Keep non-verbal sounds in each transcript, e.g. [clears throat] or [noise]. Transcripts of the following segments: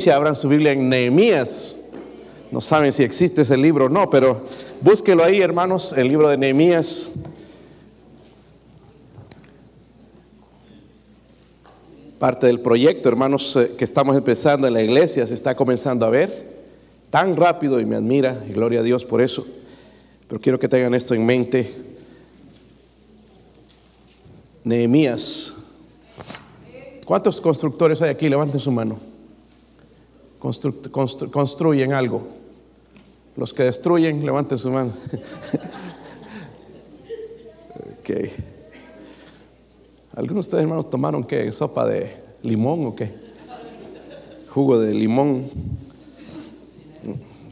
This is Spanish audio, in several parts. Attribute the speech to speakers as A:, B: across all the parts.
A: Si abran su Biblia en Nehemías, no saben si existe ese libro o no, pero búsquelo ahí, hermanos, el libro de Nehemías. Parte del proyecto, hermanos, eh, que estamos empezando en la iglesia, se está comenzando a ver tan rápido y me admira, y gloria a Dios por eso. Pero quiero que tengan esto en mente. Nehemías. ¿Cuántos constructores hay aquí? Levanten su mano. Constru- constru- construyen algo. Los que destruyen, levanten su mano. [laughs] ok. ¿Algunos de ustedes, hermanos, tomaron qué? ¿Sopa de limón o qué? Jugo de limón.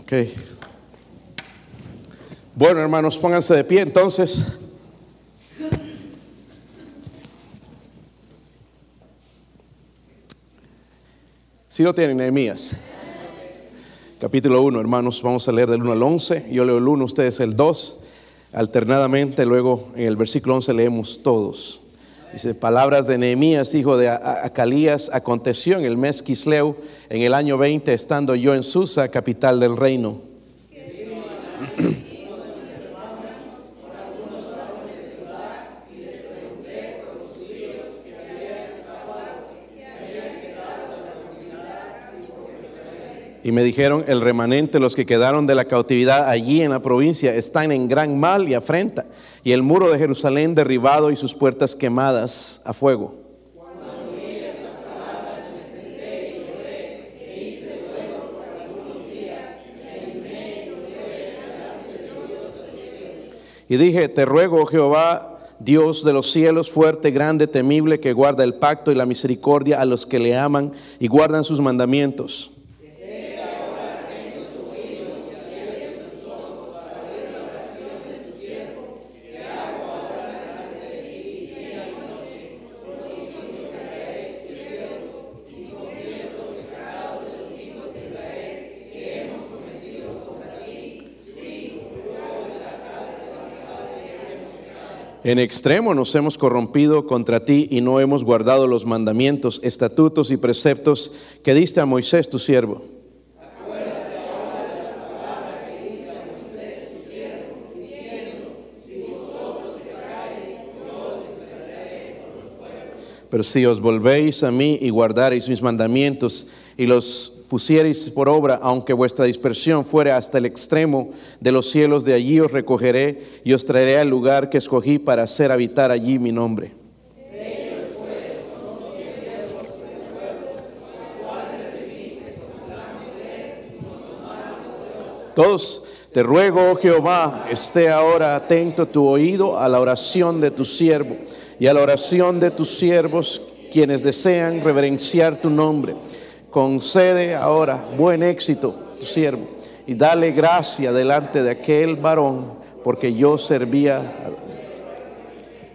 A: Ok. Bueno, hermanos, pónganse de pie entonces. Si lo tienen, Nehemías. Capítulo 1, hermanos, vamos a leer del 1 al 11. Yo leo el 1, ustedes el 2. Alternadamente, luego en el versículo 11 leemos todos. Dice, palabras de Nehemías, hijo de Acalías, aconteció en el mes Quisleu, en el año 20, estando yo en Susa, capital del reino. Y me dijeron, el remanente, los que quedaron de la cautividad allí en la provincia, están en gran mal y afrenta. Y el muro de Jerusalén derribado y sus puertas quemadas a fuego. Y dije, te ruego, oh Jehová, Dios de los cielos, fuerte, grande, temible, que guarda el pacto y la misericordia a los que le aman y guardan sus mandamientos. En extremo nos hemos corrompido contra ti y no hemos guardado los mandamientos, estatutos y preceptos que diste a Moisés tu siervo. Pero si os volvéis a mí y guardareis mis mandamientos y los pusiereis por obra, aunque vuestra dispersión fuere hasta el extremo de los cielos, de allí os recogeré y os traeré al lugar que escogí para hacer habitar allí mi nombre. Todos te ruego, oh Jehová, esté ahora atento tu oído a la oración de tu siervo y a la oración de tus siervos, quienes desean reverenciar tu nombre. Concede ahora buen éxito tu siervo y dale gracia delante de aquel varón, porque yo servía.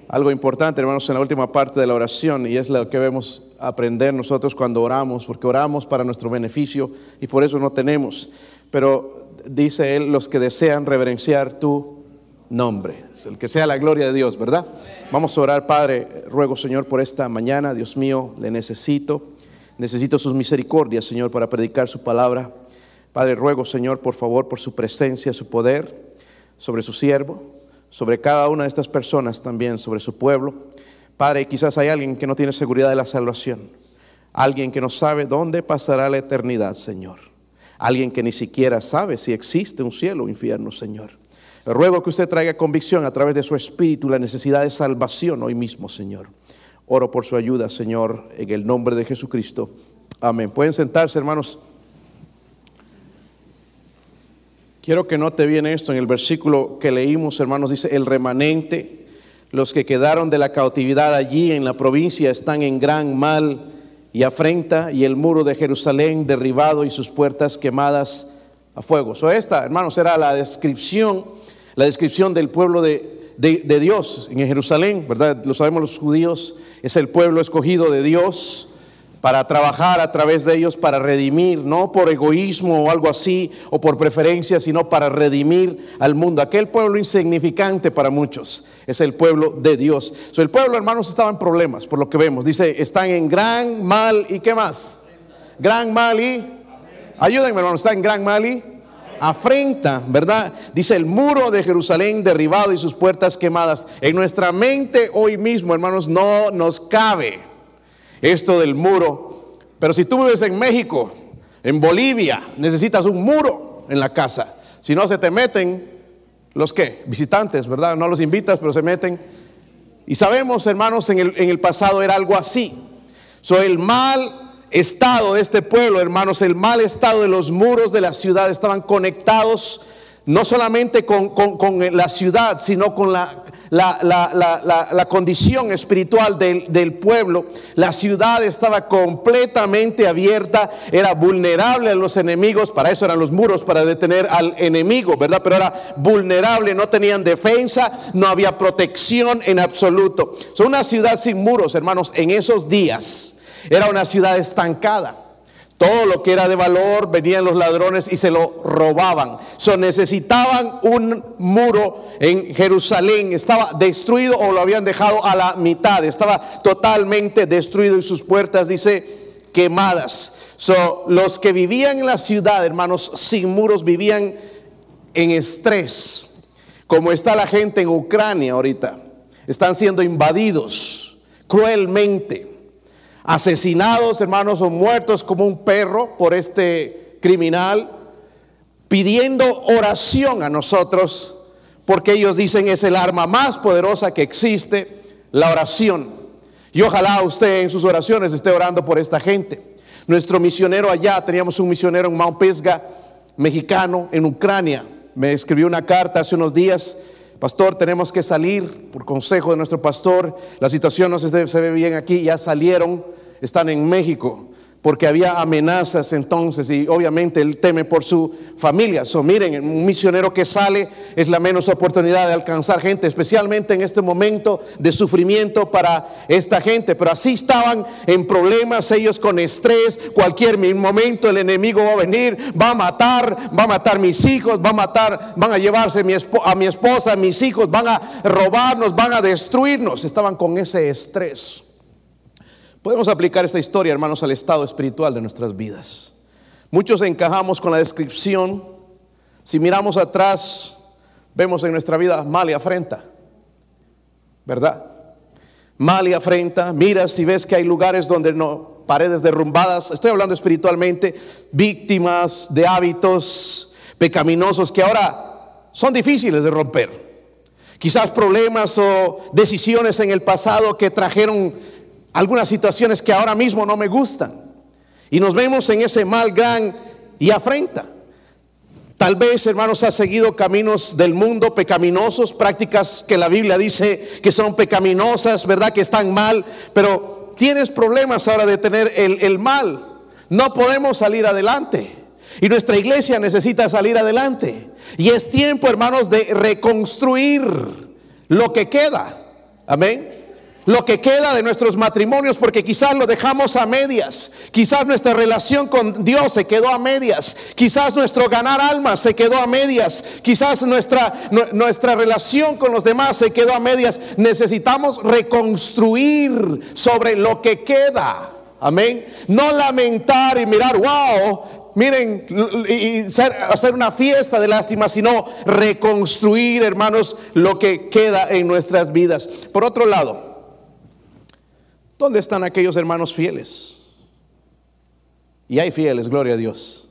A: Algo importante, hermanos, en la última parte de la oración, y es lo que debemos aprender nosotros cuando oramos, porque oramos para nuestro beneficio y por eso no tenemos. Pero dice él, los que desean reverenciar tu nombre, el que sea la gloria de Dios, ¿verdad? Vamos a orar, Padre, ruego, Señor, por esta mañana, Dios mío, le necesito, necesito sus misericordias, Señor, para predicar su palabra. Padre, ruego, Señor, por favor, por su presencia, su poder sobre su siervo, sobre cada una de estas personas también, sobre su pueblo. Padre, quizás hay alguien que no tiene seguridad de la salvación, alguien que no sabe dónde pasará la eternidad, Señor, alguien que ni siquiera sabe si existe un cielo o infierno, Señor. Ruego que usted traiga convicción a través de su espíritu la necesidad de salvación hoy mismo, Señor. Oro por su ayuda, Señor, en el nombre de Jesucristo. Amén. Pueden sentarse, hermanos. Quiero que note bien esto en el versículo que leímos, hermanos, dice, el remanente, los que quedaron de la cautividad allí en la provincia están en gran mal y afrenta, y el muro de Jerusalén derribado y sus puertas quemadas a fuego. So esta, hermanos, era la descripción, la descripción del pueblo de, de, Dios en Jerusalén, ¿verdad? Lo sabemos los judíos, es el pueblo escogido de Dios para trabajar a través de ellos, para redimir, no por egoísmo o algo así, o por preferencia, sino para redimir al mundo. Aquel pueblo insignificante para muchos es el pueblo de Dios. So, el pueblo, hermanos, estaba en problemas, por lo que vemos. Dice, están en gran mal y qué más. Gran mal y Ayúdenme, hermano, está en Gran Mali. Afrenta, ¿verdad? Dice el muro de Jerusalén derribado y sus puertas quemadas. En nuestra mente hoy mismo, hermanos, no nos cabe esto del muro. Pero si tú vives en México, en Bolivia, necesitas un muro en la casa. Si no se te meten los que visitantes, ¿verdad? No los invitas, pero se meten. Y sabemos, hermanos, en el, en el pasado era algo así. So, el mal estado de este pueblo, hermanos, el mal estado de los muros de la ciudad estaban conectados no solamente con, la ciudad, sino con la, condición espiritual del, del, pueblo. La ciudad estaba completamente abierta, era vulnerable a los enemigos, para eso eran los muros, para detener al enemigo, ¿verdad? Pero era vulnerable, no tenían defensa, no había protección en absoluto. Son una ciudad sin muros, hermanos, en esos días era una ciudad estancada. Todo lo que era de valor venían los ladrones y se lo robaban. So, necesitaban un muro en Jerusalén. Estaba destruido o lo habían dejado a la mitad. Estaba totalmente destruido y sus puertas, dice, quemadas. So, los que vivían en la ciudad, hermanos, sin muros, vivían en estrés. Como está la gente en Ucrania ahorita. Están siendo invadidos cruelmente asesinados, hermanos, o muertos como un perro por este criminal, pidiendo oración a nosotros, porque ellos dicen es el arma más poderosa que existe, la oración. Y ojalá usted en sus oraciones esté orando por esta gente. Nuestro misionero allá, teníamos un misionero en Mount Pisgah, mexicano, en Ucrania, me escribió una carta hace unos días Pastor, tenemos que salir por consejo de nuestro pastor. La situación no se, ve bien aquí, ya salieron, están en México porque había amenazas entonces y obviamente él teme por su familia. So, miren, un misionero que sale es la menos oportunidad de alcanzar gente, especialmente en este momento de sufrimiento para esta gente. Pero así estaban en problemas ellos con estrés. Cualquier momento el enemigo va a venir, va a matar, va a matar mis hijos, va a matar, van a llevarse a mi, esposa, a mis hijos, van a robarnos, van a destruirnos. Estaban con ese estrés. Podemos aplicar esta historia, hermanos, al estado espiritual de nuestras vidas. Muchos encajamos con la descripción. Si miramos atrás, vemos en nuestra vida mal y afrenta. ¿Verdad? Mal y afrenta. Mira si ves que hay lugares donde no, paredes derrumbadas. Estoy hablando espiritualmente. Víctimas de hábitos pecaminosos que ahora son difíciles de romper. Quizás problemas o decisiones en el pasado que trajeron algunas situaciones que ahora mismo no me gustan. Y nos vemos en ese mal gran y afrenta. Tal vez, hermanos, has seguido caminos del mundo pecaminosos, prácticas que la Biblia dice que son pecaminosas, ¿verdad? Que están mal, pero tienes problemas ahora de tener el, el mal. No podemos salir adelante. Y nuestra iglesia necesita salir adelante. Y es tiempo, hermanos, de reconstruir lo que queda. Amén lo que queda de nuestros matrimonios, porque quizás lo dejamos a medias, quizás nuestra relación con Dios se quedó a medias, quizás nuestro ganar almas se quedó a medias, quizás nuestra, nuestra relación con los demás se quedó a medias. Necesitamos reconstruir sobre lo que queda. Amén. No lamentar y mirar, wow, miren, y hacer una fiesta de lástima, sino reconstruir, hermanos, lo que queda en nuestras vidas. Por otro lado, ¿Dónde están aquellos hermanos fieles? Y hay fieles, gloria a Dios.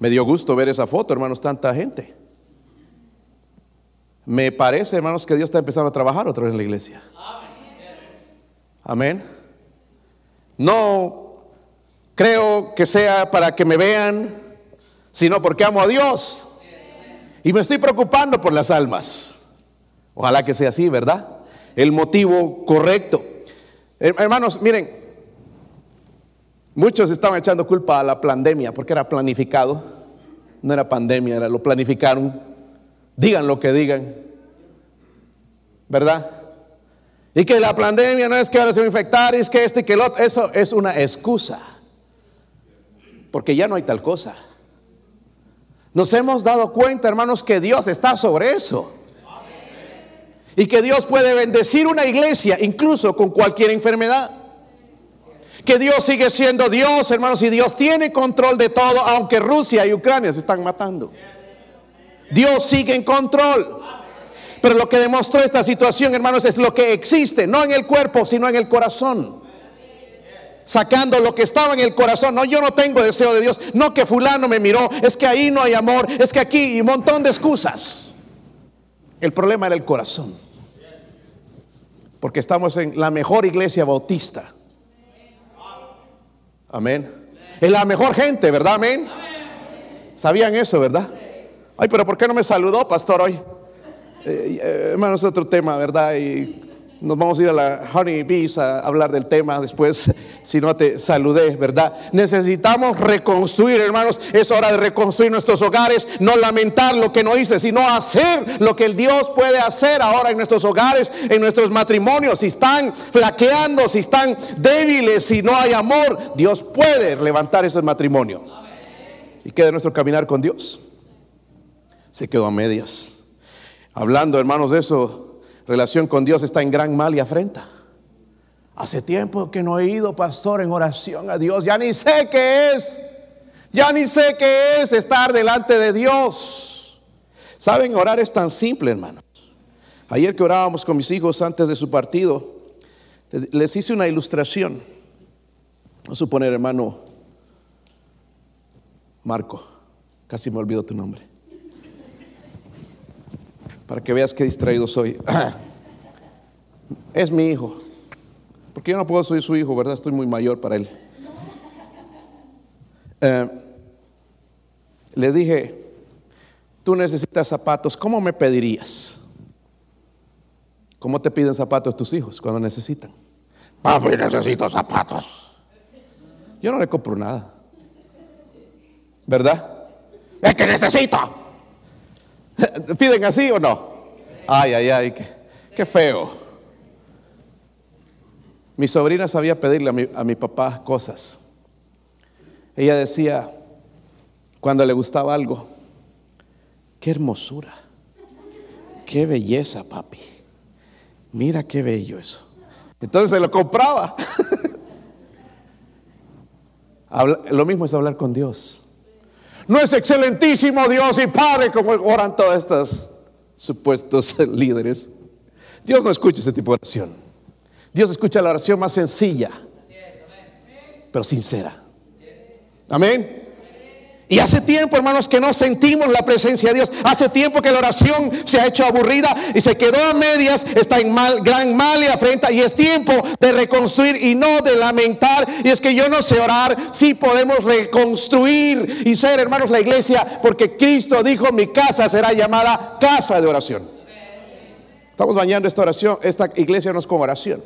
A: Me dio gusto ver esa foto, hermanos, tanta gente. Me parece, hermanos, que Dios está empezando a trabajar otra vez en la iglesia. Amén. No creo que sea para que me vean, sino porque amo a Dios. Y me estoy preocupando por las almas. Ojalá que sea así, ¿verdad? El motivo correcto. Hermanos, miren, muchos estaban echando culpa a la pandemia porque era planificado. No era pandemia, era lo planificaron. Digan lo que digan. ¿Verdad? Y que la pandemia no es que ahora se va a infectar, es que este y que el otro. Eso es una excusa. Porque ya no hay tal cosa. Nos hemos dado cuenta, hermanos, que Dios está sobre eso. Y que Dios puede bendecir una iglesia incluso con cualquier enfermedad. Que Dios sigue siendo Dios, hermanos, y Dios tiene control de todo, aunque Rusia y Ucrania se están matando. Dios sigue en control. Pero lo que demostró esta situación, hermanos, es lo que existe, no en el cuerpo, sino en el corazón. Sacando lo que estaba en el corazón. No, yo no tengo deseo de Dios. No que fulano me miró. Es que ahí no hay amor. Es que aquí y un montón de excusas. El problema era el corazón. Porque estamos en la mejor iglesia bautista. Amén. Es la mejor gente, ¿verdad? Amén. ¿Sabían eso, verdad? Ay, pero ¿por qué no me saludó, pastor, hoy? Eh, eh, hermano, es otro tema, ¿verdad? Y nos vamos a ir a la Honey Bees a hablar del tema después, [laughs] si no te saludé, ¿verdad? Necesitamos reconstruir, hermanos. Es hora de reconstruir nuestros hogares, no lamentar lo que no hice, sino hacer lo que el Dios puede hacer ahora en nuestros hogares, en nuestros matrimonios. Si están flaqueando, si están débiles, si no hay amor, Dios puede levantar ese matrimonio. Y queda nuestro caminar con Dios. Se quedó a medias. Hablando, hermanos, de eso, relación con Dios está en gran mal y afrenta. Hace tiempo que no he ido, pastor, en oración a Dios. Ya ni sé qué es. Ya ni sé qué es estar delante de Dios. Saben, orar es tan simple, hermanos. Ayer que orábamos con mis hijos antes de su partido, les hice una ilustración. Vamos a suponer, hermano Marco, casi me olvido tu nombre para que veas qué distraído soy. [clears throat] es mi hijo. Porque yo no puedo ser su hijo, ¿verdad? Estoy muy mayor para él. Eh, le dije, tú necesitas zapatos, ¿cómo me pedirías? ¿Cómo te piden zapatos tus hijos cuando necesitan? Papi, necesito zapatos. Yo no le compro nada. ¿Verdad? Es que necesito. [laughs] ¿Piden así o no? Ay, ay, ay, qué, feo. Mi sobrina sabía pedirle a mi, a mi papá cosas. Ella decía, cuando le gustaba algo, qué hermosura, qué belleza, papi. Mira qué bello eso. Entonces se lo compraba. [laughs] lo mismo es hablar con Dios. No es excelentísimo Dios y Padre como oran todos estos supuestos [laughs] líderes. Dios no escucha ese tipo de oración. Dios escucha la oración más sencilla, pero sincera. Amén. Y hace tiempo, hermanos, que no sentimos la presencia de Dios. Hace tiempo que la oración se ha hecho aburrida y se quedó a medias, está en mal, gran mal y afrenta. Y es tiempo de reconstruir y no de lamentar. Y es que yo no sé orar, si podemos reconstruir y ser, hermanos, la iglesia, porque Cristo dijo: Mi casa será llamada casa de oración. Estamos bañando esta oración, esta iglesia no es con oración.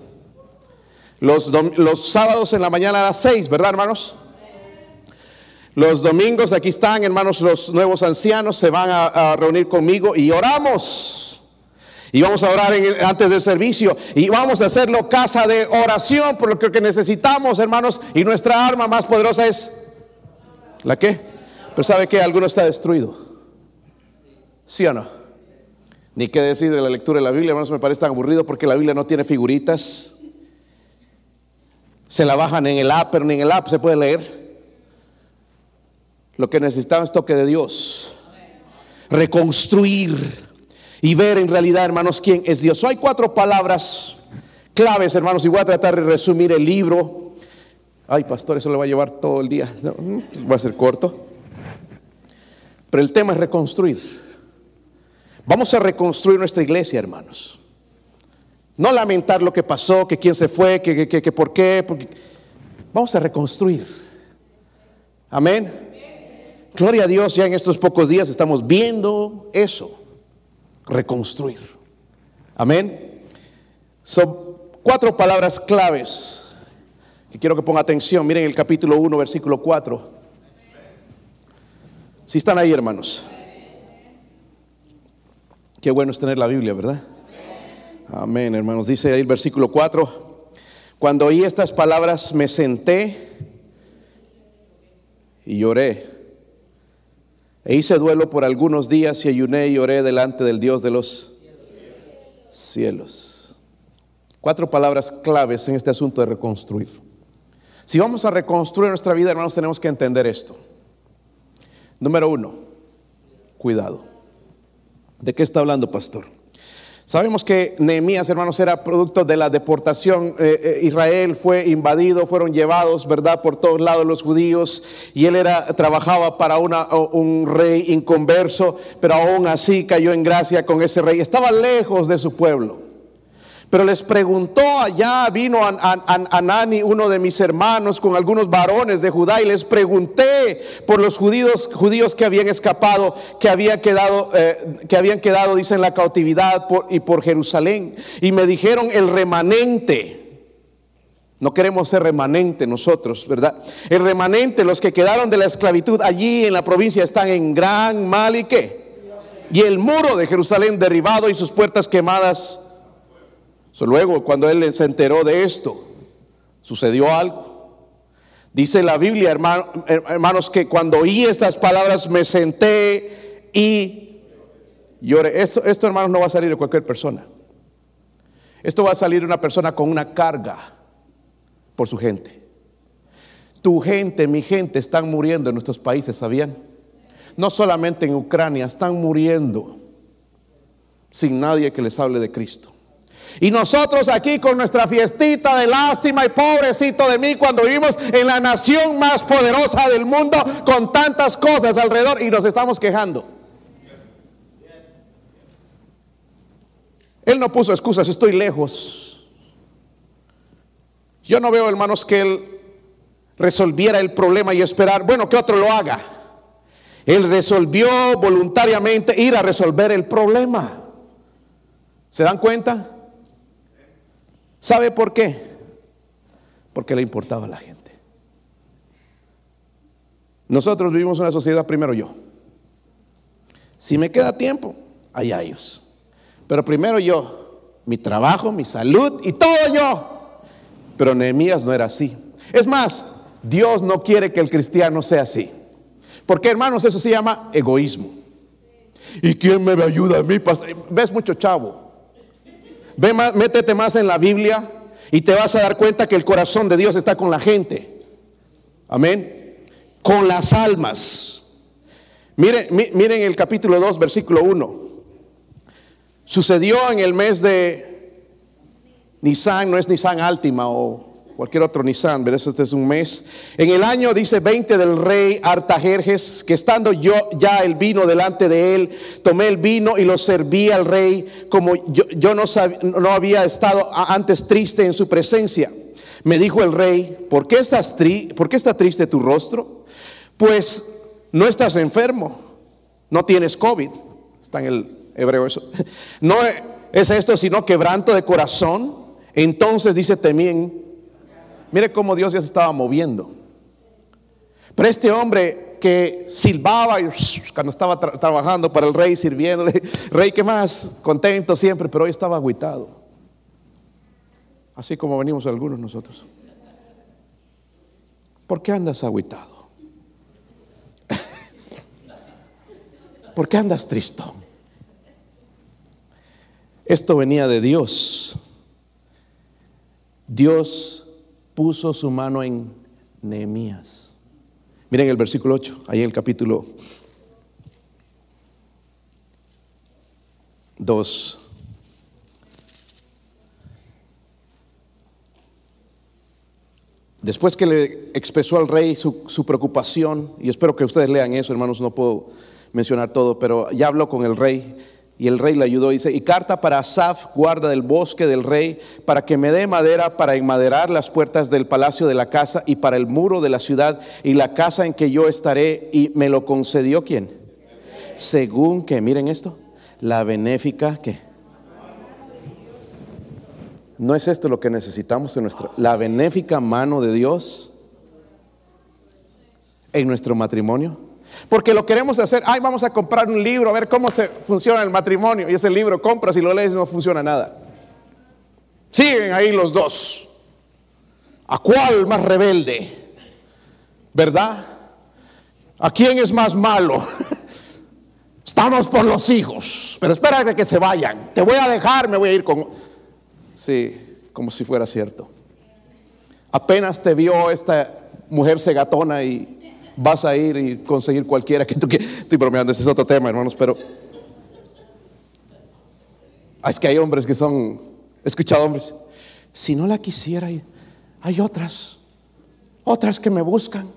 A: Los, los sábados en la mañana a las seis, ¿verdad, hermanos? Los domingos aquí están, hermanos, los nuevos ancianos se van a, reunir conmigo y oramos. Y vamos a orar antes del servicio. Y vamos a hacerlo casa de oración por lo que necesitamos, hermanos. Y nuestra arma más poderosa es... ¿La qué? Pero sabe que alguno está destruido. ¿Sí o no? Ni qué decir de la lectura de la Biblia, hermanos, me parece tan aburrido porque la Biblia no tiene figuritas. Se la bajan en el app, pero ni en el app se puede leer. Lo que necesitamos es toque de Dios. Reconstruir y ver en realidad, hermanos, quién es Dios. hay cuatro palabras claves, hermanos, y voy a tratar de resumir el libro. Ay, pastor, eso le va a llevar todo el día. Mm, va a ser corto. Pero el tema es reconstruir. Vamos a reconstruir nuestra iglesia, hermanos. No lamentar lo que pasó, que quién se fue, que, que, que por qué. Vamos a reconstruir. Amén. Gloria a Dios, ya en estos pocos días estamos viendo eso, reconstruir. Amén. Son cuatro palabras claves que quiero que ponga atención. Miren el capítulo 1, versículo 4. Si están ahí, hermanos. Qué bueno es tener la Biblia, ¿verdad? Amén, hermanos. Dice ahí el versículo 4. Cuando oí estas palabras me senté y lloré. E hice duelo por algunos días y ayuné y oré delante del Dios de los cielos. Cuatro palabras claves en este asunto de reconstruir. Si vamos a reconstruir nuestra vida, hermanos, tenemos que entender esto. Número uno, cuidado. ¿De qué está hablando, pastor? Sabemos que Nehemías, hermanos, era producto de la deportación. Eh, eh, Israel fue invadido, fueron llevados, ¿verdad?, por todos lados los judíos. Y él era, trabajaba para una, un rey inconverso, pero aún así cayó en gracia con ese rey. Estaba lejos de su pueblo. Pero les preguntó allá, vino Anani, uno de mis hermanos, con algunos varones de Judá, y les pregunté por los judíos, judíos que habían escapado, que habían quedado, eh, que habían quedado, dice, en la cautividad y por Jerusalén. Y me dijeron el remanente. No queremos ser remanente nosotros, ¿verdad? El remanente, los que quedaron de la esclavitud allí en la provincia están en gran mal y qué. Y el muro de Jerusalén derribado y sus puertas quemadas luego, cuando él se enteró de esto, sucedió algo. Dice la Biblia, hermanos, que cuando oí estas palabras me senté y lloré. Esto, esto, hermanos, no va a salir de cualquier persona. Esto va a salir de una persona con una carga por su gente. Tu gente, mi gente, están muriendo en nuestros países, ¿sabían? No solamente en Ucrania, están muriendo sin nadie que les hable de Cristo. Y nosotros aquí con nuestra fiestita de lástima y pobrecito de mí cuando vivimos en la nación más poderosa del mundo con tantas cosas alrededor y nos estamos quejando. Él no puso excusas, estoy lejos. Yo no veo, hermanos, que él resolviera el problema y esperar, bueno, que otro lo haga. Él resolvió voluntariamente ir a resolver el problema. ¿Se dan cuenta? ¿Sabe por qué? Porque le importaba a la gente. Nosotros vivimos una sociedad primero yo. Si me queda tiempo, allá ellos. Pero primero yo, mi trabajo, mi salud y todo yo. Pero Nehemías no era así. Es más, Dios no quiere que el cristiano sea así. Porque hermanos, eso se llama egoísmo. ¿Y quién me ayuda a mí? ¿Ves mucho chavo? Ve métete más en la Biblia y te vas a dar cuenta que el corazón de Dios está con la gente. Amén. Con las almas. Miren, miren el capítulo 2, versículo 1. Sucedió en el mes de Nisan, no es Nisan Altima o cualquier otro Nisan, pero este es un mes. En el año, dice 20 del rey Artajerjes, que estando yo ya el vino delante de él, tomé el vino y lo serví al rey, como yo, no, había estado antes triste en su presencia. Me dijo el rey, ¿por qué, estás ¿por qué está triste tu rostro? Pues no estás enfermo, no tienes COVID, está en el hebreo eso. [laughs] No es esto, sino quebranto de corazón. Entonces dice también Mire cómo Dios ya se estaba moviendo. Pero este hombre que silbaba y [laughs] cuando estaba trabajando para el rey, sirviéndole, [laughs] rey, ¿qué más? Contento siempre, pero hoy estaba aguitado. Así como venimos algunos nosotros. ¿Por qué andas aguitado? [laughs] ¿Por qué andas triste? Esto venía de Dios. Dios puso su mano en Nehemías. Miren el versículo 8, ahí en el capítulo 2. Después que le expresó al rey su, su, preocupación, y espero que ustedes lean eso, hermanos, no puedo mencionar todo, pero ya habló con el rey y el rey le ayudó, dice, y carta para Asaf, guarda del bosque del rey, para que me dé madera para enmaderar las puertas del palacio de la casa y para el muro de la ciudad y la casa en que yo estaré. Y me lo concedió quién? Según que, miren esto, la benéfica que... ¿No es esto lo que necesitamos en nuestra... La benéfica mano de Dios en nuestro matrimonio? Porque lo queremos hacer, ay, vamos a comprar un libro, a ver cómo se funciona el matrimonio. Y ese libro compras y lo lees y no funciona nada. Siguen ahí los dos. ¿A cuál más rebelde? ¿Verdad? ¿A quién es más malo? [laughs] Estamos por los hijos, pero espera que se vayan. Te voy a dejar, me voy a ir con... Sí, como si fuera cierto. Apenas te vio esta mujer segatona y vas a ir y conseguir cualquiera que tú quieras. Estoy bromeando, ese es otro tema, hermanos, pero ah, es que hay hombres que son, he escuchado hombres, si no la quisiera, hay otras, otras que me buscan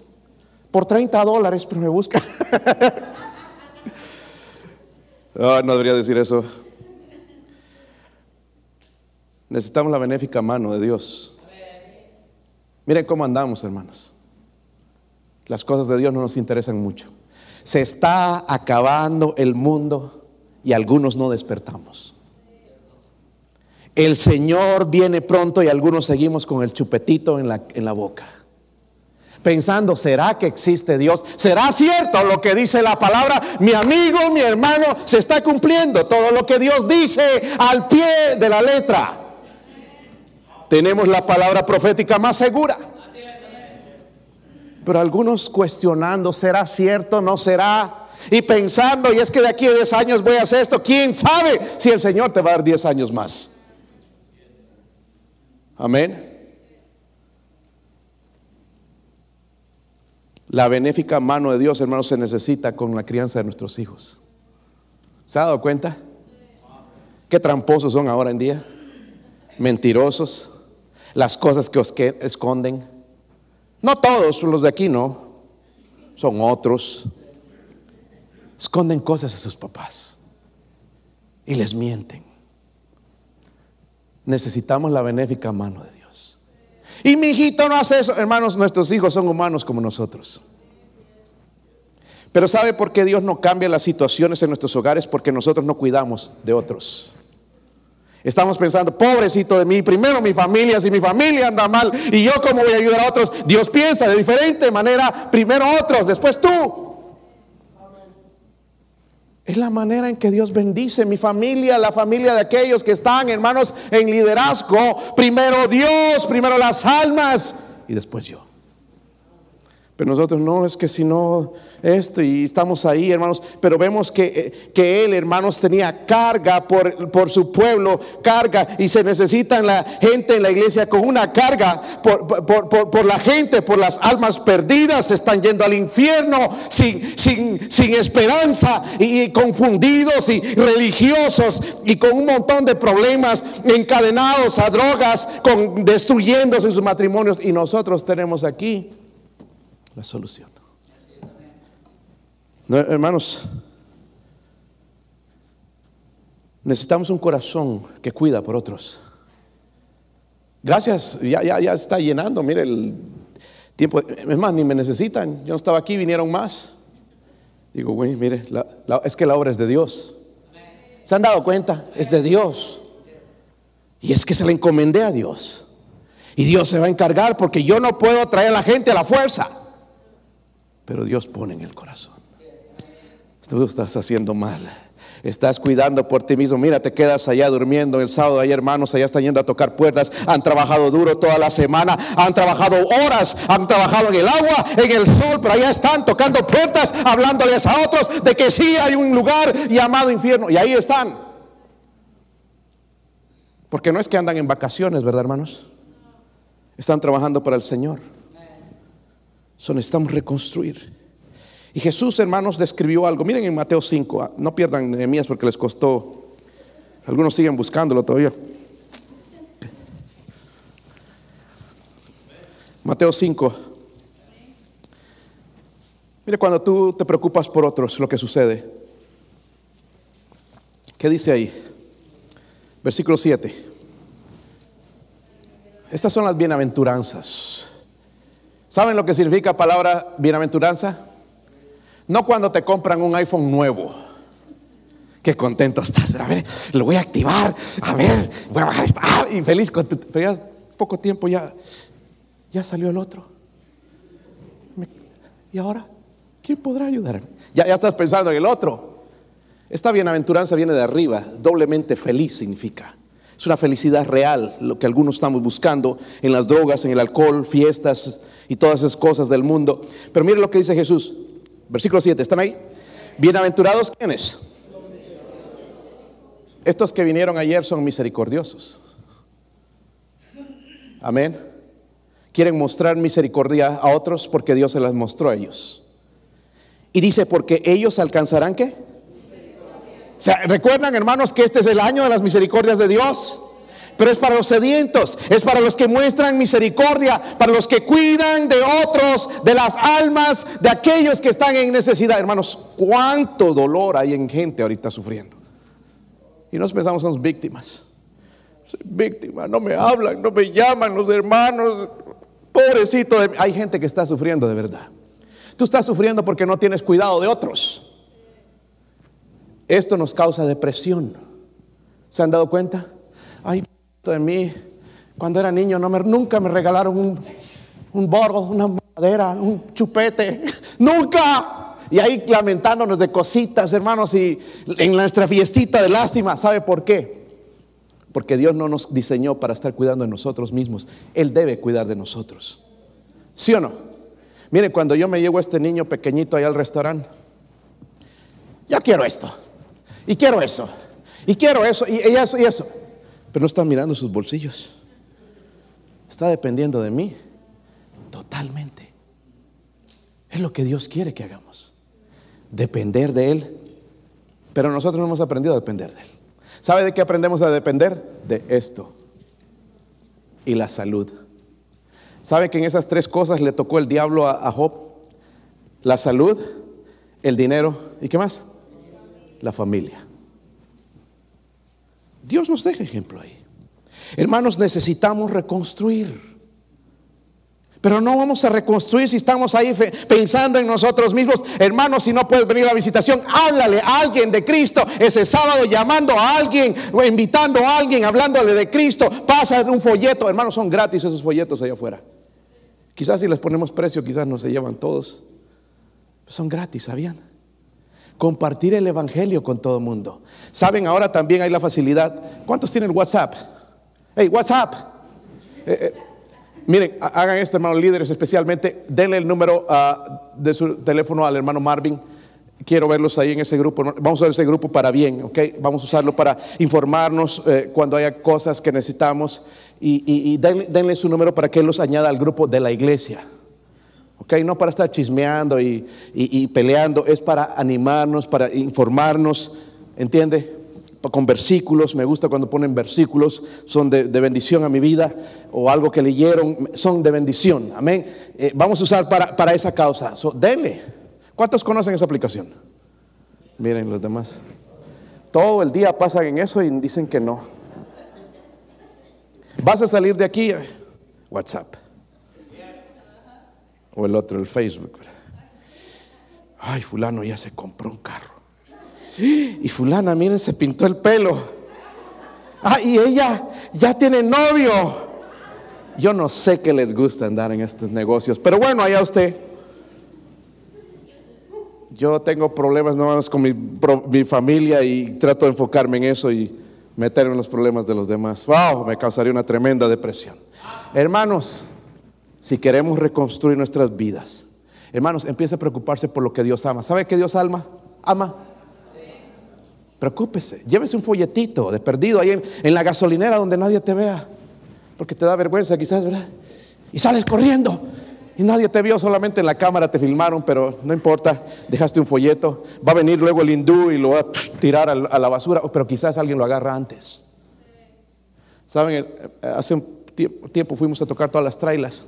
A: por 30 dólares, pero me buscan. [laughs] Ah, no debería decir eso. Necesitamos la benéfica mano de Dios. Miren cómo andamos, hermanos. Las cosas de Dios no nos interesan mucho. Se está acabando el mundo y algunos no despertamos. El Señor viene pronto y algunos seguimos con el chupetito en la, en la boca. Pensando, ¿será que existe Dios? ¿Será cierto lo que dice la palabra? Mi amigo, mi hermano, se está cumpliendo todo lo que Dios dice al pie de la letra. Tenemos la palabra profética más segura. Pero algunos cuestionando, ¿será cierto? ¿No será? Y pensando, y es que de aquí a 10 años voy a hacer esto, ¿quién sabe si el Señor te va a dar 10 años más? Amén. La benéfica mano de Dios, hermanos, se necesita con la crianza de nuestros hijos. ¿Se ha dado cuenta? Qué tramposos son ahora en día. Mentirosos. Las cosas que os esconden. No todos, los de aquí no. Son otros. Esconden cosas a sus papás. Y les mienten. Necesitamos la benéfica mano de Dios. Y mi hijito no hace eso. Hermanos, nuestros hijos son humanos como nosotros. Pero ¿sabe por qué Dios no cambia las situaciones en nuestros hogares? Porque nosotros no cuidamos de otros. Estamos pensando, pobrecito de mí, primero mi familia, si mi familia anda mal y yo cómo voy a ayudar a otros. Dios piensa de diferente manera, primero otros, después tú. Es la manera en que Dios bendice mi familia, la familia de aquellos que están, hermanos, en liderazgo. Primero Dios, primero las almas y después yo. Pero nosotros no, es que si no, esto y estamos ahí, hermanos, pero vemos que, eh, que él, hermanos, tenía carga por, por, su pueblo, carga, y se necesita la gente en la iglesia con una carga por, por, por, la gente, por las almas perdidas, están yendo al infierno sin, sin, sin esperanza y, confundidos y religiosos y con un montón de problemas encadenados a drogas, con, destruyéndose sus matrimonios, y nosotros tenemos aquí la solución. hermanos, necesitamos un corazón que cuida por otros. Gracias, ya, ya, ya está llenando, mire el tiempo. Es más, ni me necesitan. Yo no estaba aquí, vinieron más. Digo, güey, mire, es que la obra es de Dios. ¿Se han dado cuenta? Es de Dios. Y es que se le encomendé a Dios. Y Dios se va a encargar porque yo no puedo traer a la gente a la fuerza pero Dios pone en el corazón. Tú estás haciendo mal. Estás cuidando por ti mismo. Mira, te quedas allá durmiendo el sábado. Hay hermanos allá están yendo a tocar puertas. Han trabajado duro toda la semana. Han trabajado horas. Han trabajado en el agua, en el sol. Pero allá están tocando puertas, hablándoles a otros de que sí hay un lugar llamado infierno. Y ahí están. Porque no es que andan en vacaciones, ¿verdad, hermanos? Están trabajando para el Señor. So necesitamos reconstruir. Y Jesús, hermanos, describió algo. Miren en Mateo 5, ah, no pierdan Nehemías porque les costó. Algunos siguen buscándolo todavía. Mateo 5. Mire cuando tú te preocupas por otros, lo que sucede. ¿Qué dice ahí? Versículo 7. Estas son las bienaventuranzas. ¿Saben lo que significa palabra bienaventuranza? No cuando te compran un iPhone nuevo. Qué contento estás. A ver, lo voy a activar. A ver, voy a bajar esta. Ah, y feliz. Pero ya poco tiempo ya, ya salió el otro. ¿Y ahora? ¿Quién podrá ayudarme? Ya, ya estás pensando en el otro. Esta bienaventuranza viene de arriba. Doblemente feliz significa. Es una felicidad real, lo que algunos estamos buscando en las drogas, en el alcohol, fiestas y todas esas cosas del mundo. Pero mire lo que dice Jesús, versículo 7, ¿están ahí? Bienaventurados quienes. Estos que vinieron ayer son misericordiosos. Amén. quieren mostrar misericordia a otros porque Dios se las mostró a ellos. Y dice, porque ellos alcanzarán qué? Recuerdan hermanos que este es el año de las misericordias de Dios. Pero es para los sedientos, es para los que muestran misericordia, para los que cuidan de otros, de las almas, de aquellos que están en necesidad. Hermanos, cuánto dolor hay en gente ahorita sufriendo. Y nos pensamos somos víctimas. Soy víctima, no me hablan, no me llaman los hermanos. Pobrecito, hay gente que está sufriendo de verdad. Tú estás sufriendo porque no tienes cuidado de otros. Esto nos causa depresión. ¿Se han dado cuenta? Ay, de mí, cuando era niño, no me, nunca me regalaron un, un borro, una madera, un chupete. [laughs] ¡Nunca! Y ahí lamentándonos de cositas, hermanos, y en nuestra fiestita de lástima. ¿Sabe por qué? Porque Dios no nos diseñó para estar cuidando de nosotros mismos. Él debe cuidar de nosotros. ¿Sí o no? Miren, cuando yo me llevo a este niño pequeñito ahí al restaurante, ya quiero esto, y quiero eso, y quiero eso, y, eso, y eso. Pero no está mirando sus bolsillos. Está dependiendo de mí totalmente. Es lo que Dios quiere que hagamos. Depender de Él. Pero nosotros no hemos aprendido a depender de Él. ¿Sabe de qué aprendemos a depender? De esto. Y la salud. ¿Sabe que en esas tres cosas le tocó el diablo a, Job? La salud, el dinero y qué más? La familia. Dios nos deja ejemplo ahí. Hermanos, necesitamos reconstruir. Pero no vamos a reconstruir si estamos ahí pensando en nosotros mismos. Hermanos, si no puedes venir a la visitación, háblale a alguien de Cristo ese sábado, llamando a alguien, o invitando a alguien, hablándole de Cristo. Pasa un folleto. Hermanos, son gratis esos folletos allá afuera. Quizás si les ponemos precio, quizás no se llevan todos. son gratis, ¿sabían? Compartir el Evangelio con todo el mundo. Saben, ahora también hay la facilidad. ¿Cuántos tienen WhatsApp? Hey, WhatsApp. Eh, eh, miren, hagan esto, hermanos líderes, especialmente. Denle el número ah, de su teléfono al hermano Marvin. Quiero verlos ahí en ese grupo. Vamos a usar ese grupo para bien, ¿ok? Vamos a usarlo para informarnos eh, cuando haya cosas que necesitamos y, denle, su número para que él los añada al grupo de la iglesia. ¿Ok? No para estar chismeando y, peleando, es para animarnos, para informarnos, ¿entiende? Con versículos, me gusta cuando ponen versículos, son de, bendición a mi vida, o algo que leyeron, son de bendición, amén. Eh, vamos a usar para, esa causa, denle. ¿Cuántos conocen esa aplicación? Miren los demás. Todo el día pasan en eso y dicen que no. Vas a salir de aquí, WhatsApp. O el otro, el Facebook. Ay, fulano ya se compró un carro. Y fulana, miren, se pintó el pelo. Ah, y ella ya tiene novio. Yo no sé qué les gusta andar en estos negocios, pero bueno, allá usted. Yo tengo problemas no más con mi familia y trato de enfocarme en eso y meterme en los problemas de los demás. Wow, me causaría una tremenda depresión. Hermanos, si queremos reconstruir nuestras vidas, hermanos, empieza a preocuparse por lo que Dios ama. ¿Sabe que Dios ama? Ama. Preocúpese, llévese un folletito de perdido ahí en, en la gasolinera donde nadie te vea, porque te da vergüenza quizás, ¿verdad? Y sales corriendo. Y nadie te vio, solamente en la cámara te filmaron, pero no importa, dejaste un folleto. Va a venir luego el hindú y lo va a tirar a la basura, pero quizás alguien lo agarra antes. Saben, eh, hace un tiempo fuimos a tocar todas las trailas.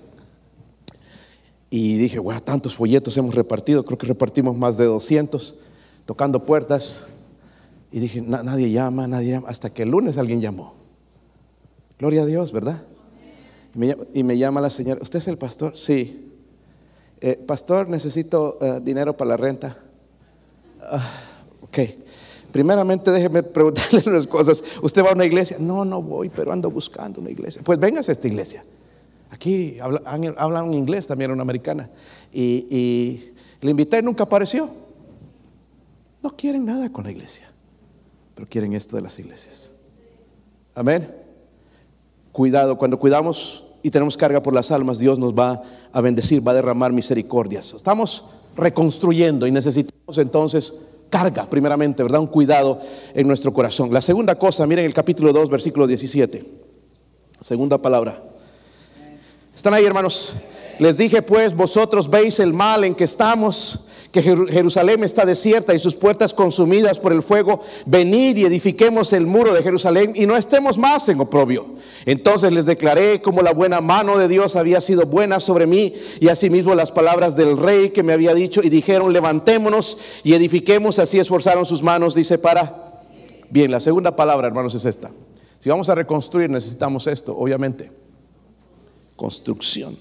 A: Y dije, wow, tantos folletos hemos repartido, creo que repartimos más de 200, tocando puertas. Y dije, nadie llama, nadie llama, hasta que el lunes alguien llamó. Gloria a Dios, ¿verdad? Y me, llama la señora, ¿usted es el pastor? Sí. Eh, pastor, necesito eh, dinero para la renta. Ah, ok. Primeramente déjeme preguntarle [laughs] unas cosas. ¿Usted va a una iglesia? No, no voy, pero ando buscando una iglesia. Pues vengas a esta iglesia. Aquí hablan, un inglés también, una americana. Y, y le invité y nunca apareció. No quieren nada con la iglesia, pero quieren esto de las iglesias. Amén cuidado, cuando cuidamos y tenemos carga por las almas, Dios nos va a bendecir, va a derramar misericordias. Estamos reconstruyendo y necesitamos entonces carga, primeramente, ¿verdad? Un cuidado en nuestro corazón. La segunda cosa, miren el capítulo 2, versículo 17. Segunda palabra. ¿Están ahí, hermanos? Les dije pues, vosotros veis el mal en que estamos, que Jerusalén está desierta y sus puertas consumidas por el fuego. Venid y edifiquemos el muro de Jerusalén y no estemos más en oprobio. Entonces les declaré como la buena mano de Dios había sido buena sobre mí y asimismo las palabras del rey que me había dicho y dijeron, levantémonos y edifiquemos. Así esforzaron sus manos, dice, para... Bien, la segunda palabra, hermanos, es esta. Si vamos a reconstruir, necesitamos esto, obviamente. Construcción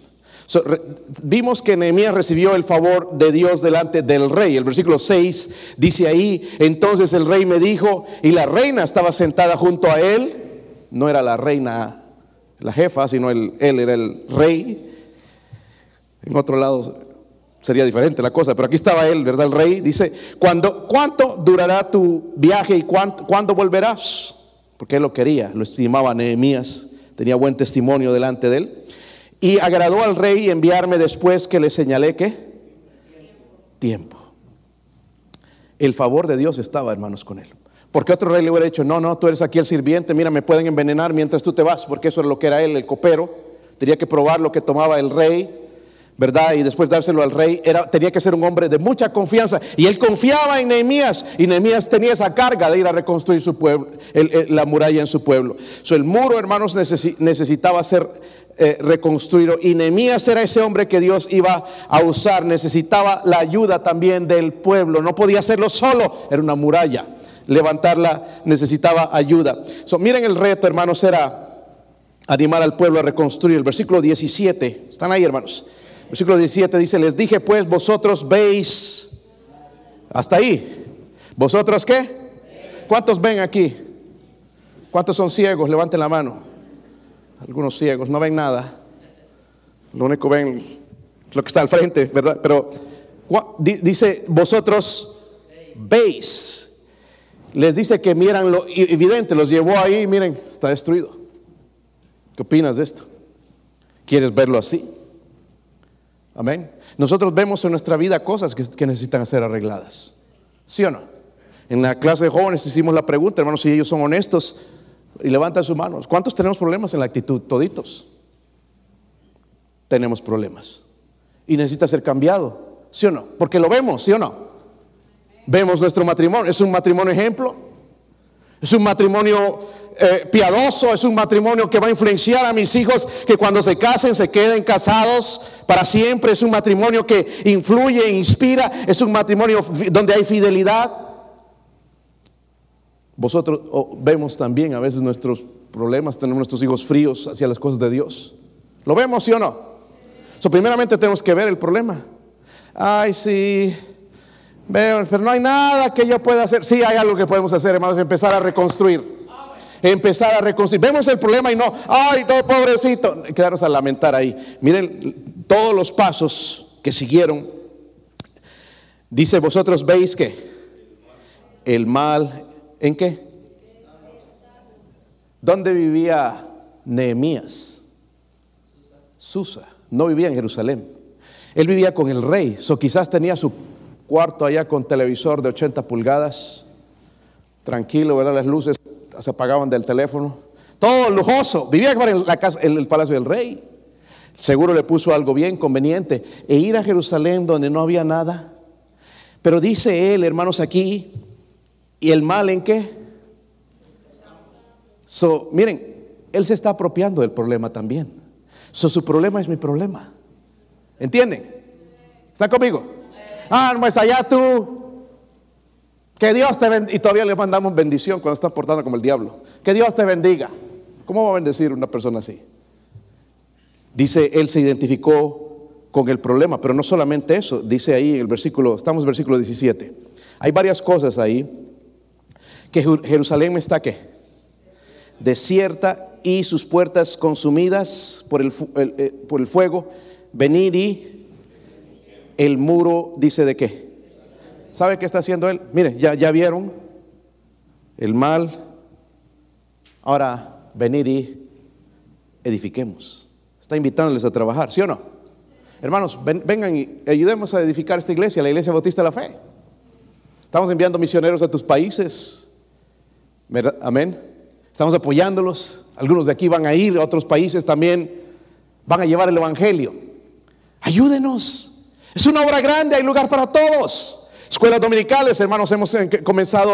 A: vimos que Nehemías recibió el favor de Dios delante del rey. El versículo 6 dice ahí, entonces el rey me dijo, y la reina estaba sentada junto a él, no era la reina la jefa, sino él era el rey. En otro lado sería diferente la cosa, pero aquí estaba él, ¿verdad? El rey dice, ¿cuándo, ¿cuánto durará tu viaje y cuándo volverás? Porque él lo quería, lo estimaba Nehemías, tenía buen testimonio delante de él. Y agradó al rey enviarme después que le señalé que tiempo. El favor de Dios estaba, hermanos, con él. Porque otro rey le hubiera dicho, no, no, tú eres aquí el sirviente, mira, me pueden envenenar mientras tú te vas, porque eso es lo que era él, el copero. Tenía que probar lo que tomaba el rey, ¿verdad? Y después dárselo al rey. Era, tenía que ser un hombre de mucha confianza. Y él confiaba en Nehemías. Y Nehemías tenía esa carga de ir a reconstruir su pueblo, la muralla en su pueblo. So, el muro, hermanos, necesitaba ser eh. Y Nehemías era ese hombre que Dios iba a usar. Necesitaba la ayuda también del pueblo. No podía hacerlo solo. Era una muralla. Levantarla necesitaba ayuda. So, miren el reto, hermanos, era animar al pueblo a reconstruir. El versículo 17. ¿Están ahí, hermanos? Versículo 17 dice, les dije pues, vosotros veis, hasta ahí, vosotros qué? ¿Cuántos ven aquí? ¿Cuántos son ciegos? Levanten la mano. Algunos ciegos no ven nada. Lo único ven lo que está al frente, ¿verdad? Pero dice, vosotros veis. Les dice que miran lo evidente, los llevó ahí, miren, está destruido. ¿Qué opinas de esto? ¿Quieres verlo así? Amén. Nosotros vemos en nuestra vida cosas que, necesitan ser arregladas. ¿Sí o no? En la clase de jóvenes hicimos la pregunta, hermanos, si ellos son honestos y levantan sus manos. ¿Cuántos tenemos problemas en la actitud? Toditos. Tenemos problemas. Y necesita ser cambiado. ¿Sí o no? Porque lo vemos, ¿sí o no? Vemos nuestro matrimonio. ¿Es un matrimonio ejemplo? ¿Es un matrimonio eh, piadoso, es un matrimonio que va a influenciar a mis hijos que cuando se casen se queden casados para siempre, es un matrimonio que influye, inspira, es un matrimonio donde hay fidelidad. Vosotros vemos también a veces nuestros problemas, tenemos nuestros hijos fríos hacia las cosas de Dios. ¿Lo vemos, sí o no? So, primeramente tenemos que ver el problema. Ay, sí, pero no hay nada que yo pueda hacer. Sí, hay algo que podemos hacer, hermanos, empezar a reconstruir empezar a reconstruir. Vemos el problema y no, ay, no, pobrecito, quedarnos a lamentar ahí. Miren todos los pasos que siguieron. Dice, vosotros veis que el mal, ¿en qué? ¿Dónde vivía Nehemías? Susa. No vivía en Jerusalén. Él vivía con el rey. So quizás tenía su cuarto allá con televisor de 80 pulgadas. Tranquilo, ¿verdad? Las luces se apagaban del teléfono. Todo lujoso. Vivía en, la casa, en el palacio del rey. Seguro le puso algo bien conveniente. E ir a Jerusalén donde no había nada. Pero dice él, hermanos, aquí, ¿y el mal en qué? So, miren, él se está apropiando del problema también. So, su problema es mi problema. ¿Entienden? ¿Está conmigo? Ah, pues allá tú que Dios te bendiga. Y todavía le mandamos bendición cuando está portando como el diablo. Que Dios te bendiga. ¿Cómo va a bendecir una persona así? Dice, él se identificó con el problema, pero no solamente eso. Dice ahí en el versículo, estamos en el versículo 17. Hay varias cosas ahí. Que Jerusalén está qué? Desierta y sus puertas consumidas por el, eh, por el fuego. Venir y el muro dice de qué? ¿Sabe qué está haciendo él? Mire, ya, ya vieron el mal. Ahora venir y edifiquemos. Está invitándoles a trabajar, ¿sí o no? Hermanos, vengan y ayudemos a edificar esta iglesia, la iglesia bautista de la fe. Estamos enviando misioneros a tus países. Amén. Estamos apoyándolos. Algunos de aquí van a ir a otros países también. van a llevar el Evangelio. Ayúdenos. Es una obra grande, hay lugar para todos. Escuelas dominicales, hermanos, hemos comenzado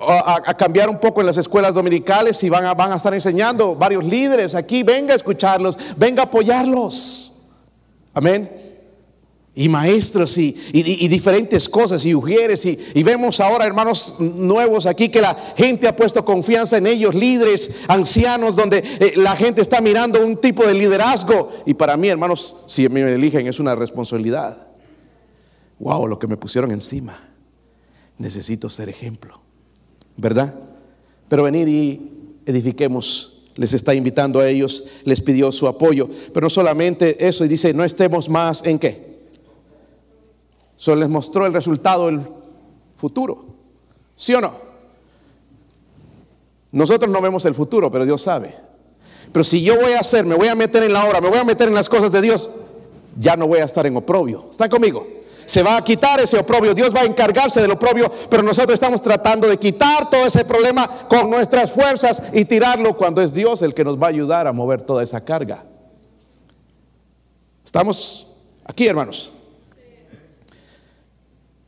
A: a, cambiar un poco en las escuelas dominicales y van a, van a estar enseñando varios líderes aquí. Venga a escucharlos, venga a apoyarlos. Amén y maestros y, diferentes cosas y ujieres y, y, vemos ahora hermanos nuevos aquí que la gente ha puesto confianza en ellos, líderes, ancianos, donde eh, la gente está mirando un tipo de liderazgo y para mí hermanos, si me eligen es una responsabilidad. Wow, lo que me pusieron encima. Necesito ser ejemplo, ¿verdad? Pero venid y edifiquemos les está invitando a ellos, les pidió su apoyo. Pero no solamente eso, y dice, no estemos más en qué? Solo les mostró el resultado del futuro. ¿Sí o no? Nosotros no vemos el futuro, pero Dios sabe. Pero si yo voy a hacer, me voy a meter en la obra, me voy a meter en las cosas de Dios, ya no voy a estar en oprobio. ¿Están conmigo? Se va a quitar ese oprobio, Dios va a encargarse del oprobio, pero nosotros estamos tratando de quitar todo ese problema con nuestras fuerzas y tirarlo cuando es Dios el que nos va a ayudar a mover toda esa carga. Estamos aquí, hermanos.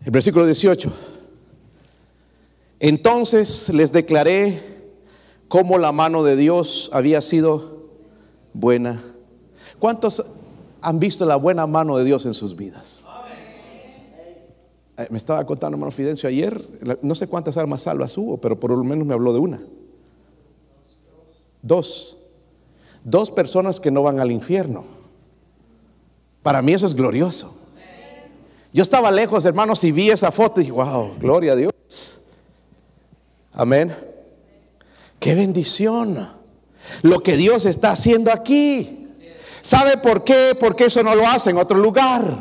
A: El versículo 18. Entonces les declaré cómo la mano de Dios había sido buena. ¿Cuántos han visto la buena mano de Dios en sus vidas? Eh, me estaba contando hermano Fidencio ayer, no sé cuántas armas salvas hubo, pero por lo menos me habló de una. Dos. Dos personas que no van al infierno. Para mí eso es glorioso. Yo estaba lejos, hermanos, y vi esa foto y dije, wow, gloria a Dios. Amén. Qué bendición. Lo que Dios está haciendo aquí. ¿Sabe por qué? Porque eso no lo hace en otro lugar.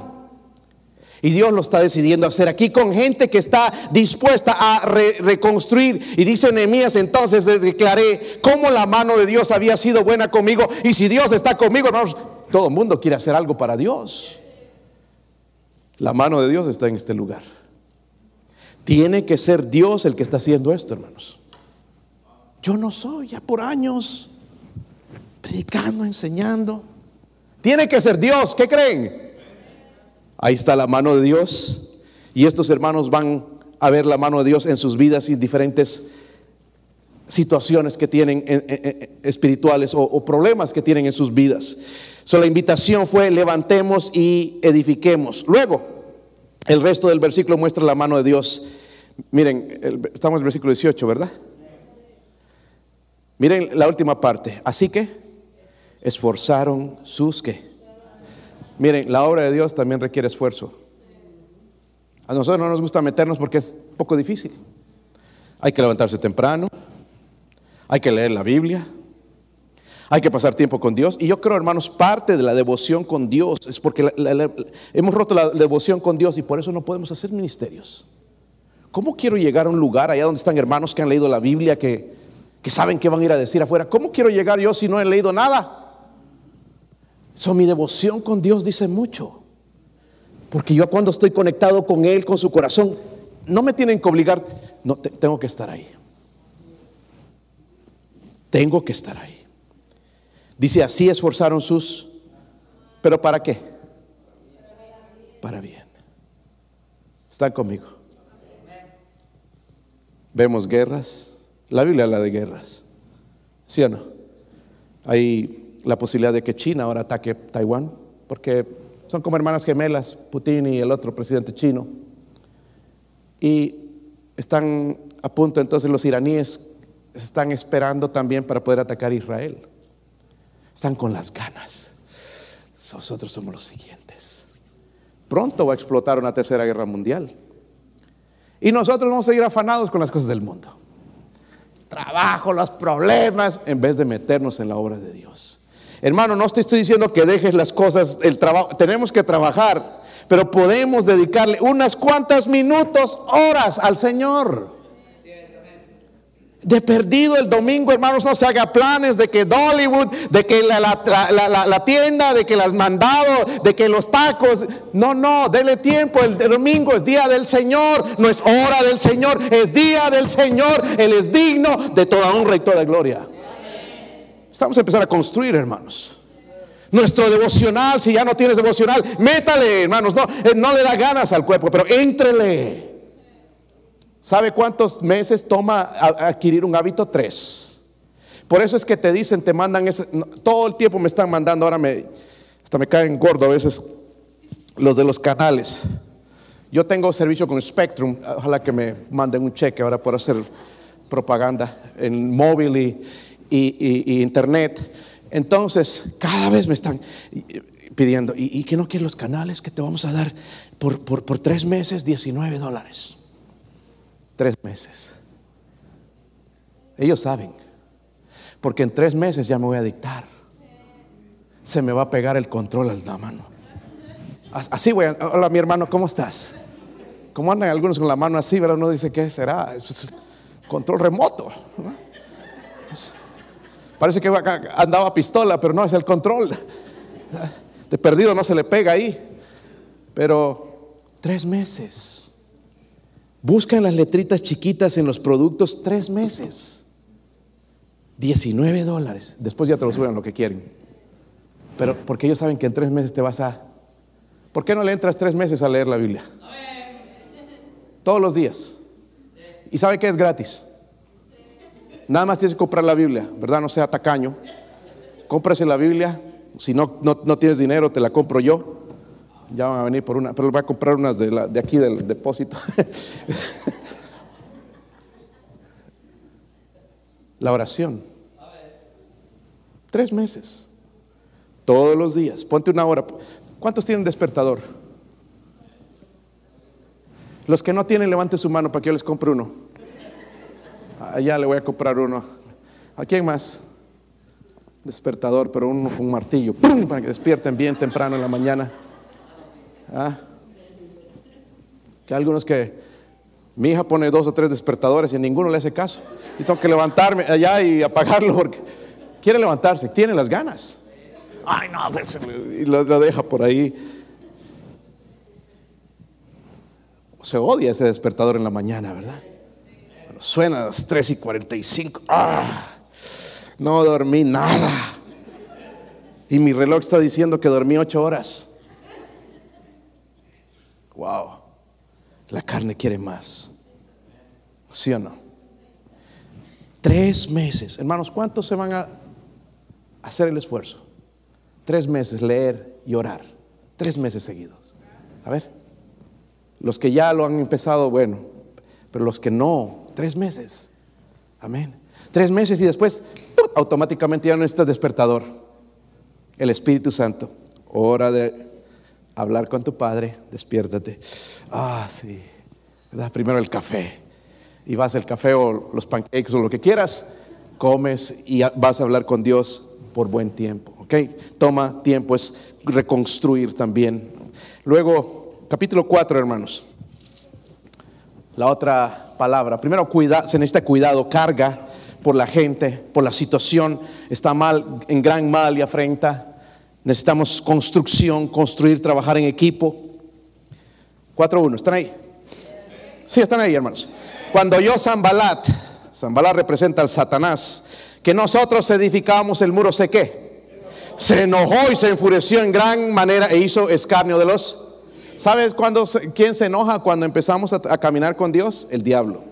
A: Y Dios lo está decidiendo hacer aquí con gente que está dispuesta a reconstruir. Y dice Nehemías, entonces declaré cómo la mano de Dios había sido buena conmigo. Y si Dios está conmigo, todo el mundo quiere hacer algo para Dios. La mano de Dios está en este lugar. Tiene que ser Dios el que está haciendo esto, hermanos. Yo no soy, ya por años, predicando, enseñando. Tiene que ser Dios, ¿qué creen? Ahí está la mano de Dios. Y estos hermanos van a ver la mano de Dios en sus vidas y diferentes situaciones que tienen espirituales o, problemas que tienen en sus vidas. So, la invitación fue levantemos y edifiquemos. Luego, el resto del versículo muestra la mano de Dios. Miren, estamos en el versículo 18, ¿verdad? Miren la última parte. Así que esforzaron sus que. Miren, la obra de Dios también requiere esfuerzo. A nosotros no nos gusta meternos porque es poco difícil. Hay que levantarse temprano, hay que leer la Biblia. Hay que pasar tiempo con Dios. Y yo creo, hermanos, parte de la devoción con Dios es porque hemos roto la devoción con Dios y por eso no podemos hacer ministerios. ¿Cómo quiero llegar a un lugar allá donde están hermanos que han leído la Biblia, que, que saben qué van a ir a decir afuera? ¿Cómo quiero llegar yo si no he leído nada? So, mi devoción con Dios dice mucho. Porque yo cuando estoy conectado con Él, con su corazón, no me tienen que obligar, no, tengo que estar ahí. Tengo que estar ahí. Dice, así esforzaron sus... ¿Pero para qué? Para bien. ¿Están conmigo? Vemos guerras. La Biblia habla de guerras. ¿Sí o no? Hay la posibilidad de que China ahora ataque Taiwán, porque son como hermanas gemelas, Putin y el otro presidente chino. Y están a punto entonces los iraníes están esperando también para poder atacar a Israel. Están con las ganas. Nosotros somos los siguientes. Pronto va a explotar una tercera guerra mundial. Y nosotros vamos a seguir afanados con las cosas del mundo. Trabajo, los problemas, en vez de meternos en la obra de Dios. Hermano, no te estoy diciendo que dejes las cosas, el trabajo, tenemos que trabajar, pero podemos dedicarle unas cuantas minutos, horas al Señor. De perdido el domingo, hermanos, no se haga planes de que Dollywood, de que la, tienda, de que las mandados, de que los tacos. No, no, dele tiempo. El, domingo es día del Señor, no es hora del Señor, es día del Señor. Él es digno de toda honra y toda gloria. Estamos a empezar a construir, hermanos. Nuestro devocional, si ya no tienes devocional, métale, hermanos. No, eh, no le da ganas al cuerpo, pero éntrele. ¿Sabe cuántos meses toma adquirir un hábito? Tres. Por eso es que te dicen, te mandan ese, todo el tiempo me están mandando, ahora me, hasta me caen gordo a veces los de los canales. Yo tengo servicio con Spectrum, ojalá que me manden un cheque ahora por hacer propaganda en móvil y, internet. Entonces, cada vez me están pidiendo, ¿y, que no quieres los canales que te vamos a dar por, por tres meses? 19 dólares. Tres meses. Ellos saben, porque en tres meses ya me voy a dictar. Se me va a pegar el control al la mano. Así voy a, hola mi hermano, ¿cómo estás? ¿Cómo andan algunos con la mano así? Pero uno dice, ¿qué será? Control remoto. Parece que andaba pistola, pero no es el control. De perdido no se le pega ahí. Pero tres meses. Buscan las letritas chiquitas en los productos tres meses. 19 dólares. Después ya te lo suben lo que quieren. Pero porque ellos saben que en tres meses te vas a ¿Por qué no le entras tres meses a leer la Biblia? Todos los días. ¿Y sabe que es gratis? Nada más tienes que comprar la Biblia, ¿verdad? No sea tacaño. Cómprase la Biblia. Si no, no, tienes dinero, te la compro yo. Ya van a venir por una, pero voy a comprar unas de, de aquí del depósito. [laughs] la oración. Tres meses. Todos los días. Ponte una hora. ¿Cuántos tienen despertador? Los que no tienen, levante su mano para que yo les compre uno. Allá le voy a comprar uno. ¿A quién más? Despertador, pero uno un martillo, para que despierten bien temprano en la mañana. ¿Ah? Que algunos que mi hija pone dos o tres despertadores y ninguno le hace caso. Y tengo que levantarme allá y apagarlo porque quiere levantarse, tiene las ganas. Ay, no, pues, y lo, deja por ahí. Se odia ese despertador en la mañana, ¿verdad? suena a las 3 y 45. ¡Ah! No dormí nada. Y mi reloj está diciendo que dormí ocho horas. Wow. La carne quiere más. ¿Sí o no? Tres meses. Hermanos, ¿cuántos se van a hacer el esfuerzo? Tres meses leer y orar. Tres meses seguidos. A ver. Los que ya lo han empezado, bueno. Pero los que no, tres meses. Amén. Tres meses y después automáticamente ya no está despertador. El Espíritu Santo. Hora de hablar con tu Padre. Despiértate. Ah, sí. Primero el café. Y vas al café o los pancakes o lo que quieras. Comes y vas a hablar con Dios por buen tiempo. ¿Ok? Toma tiempo, es reconstruir también. Luego, capítulo 4, hermanos. La otra palabra. Primero, cuida, se necesita cuidado, carga por la gente, por la situación. Está mal, en gran mal y afrenta. Necesitamos construcción, construir, trabajar en equipo. 4.1, ¿están ahí? Sí, están ahí, hermanos. Cuando yo Zambalat, Zambalat representa al Satanás, que nosotros edificamos el muro, ¿sé qué? Se enojó y se enfureció en gran manera e hizo escarnio de los... ¿Sabes cuándo, quién se enoja cuando empezamos a, a caminar con Dios? El diablo.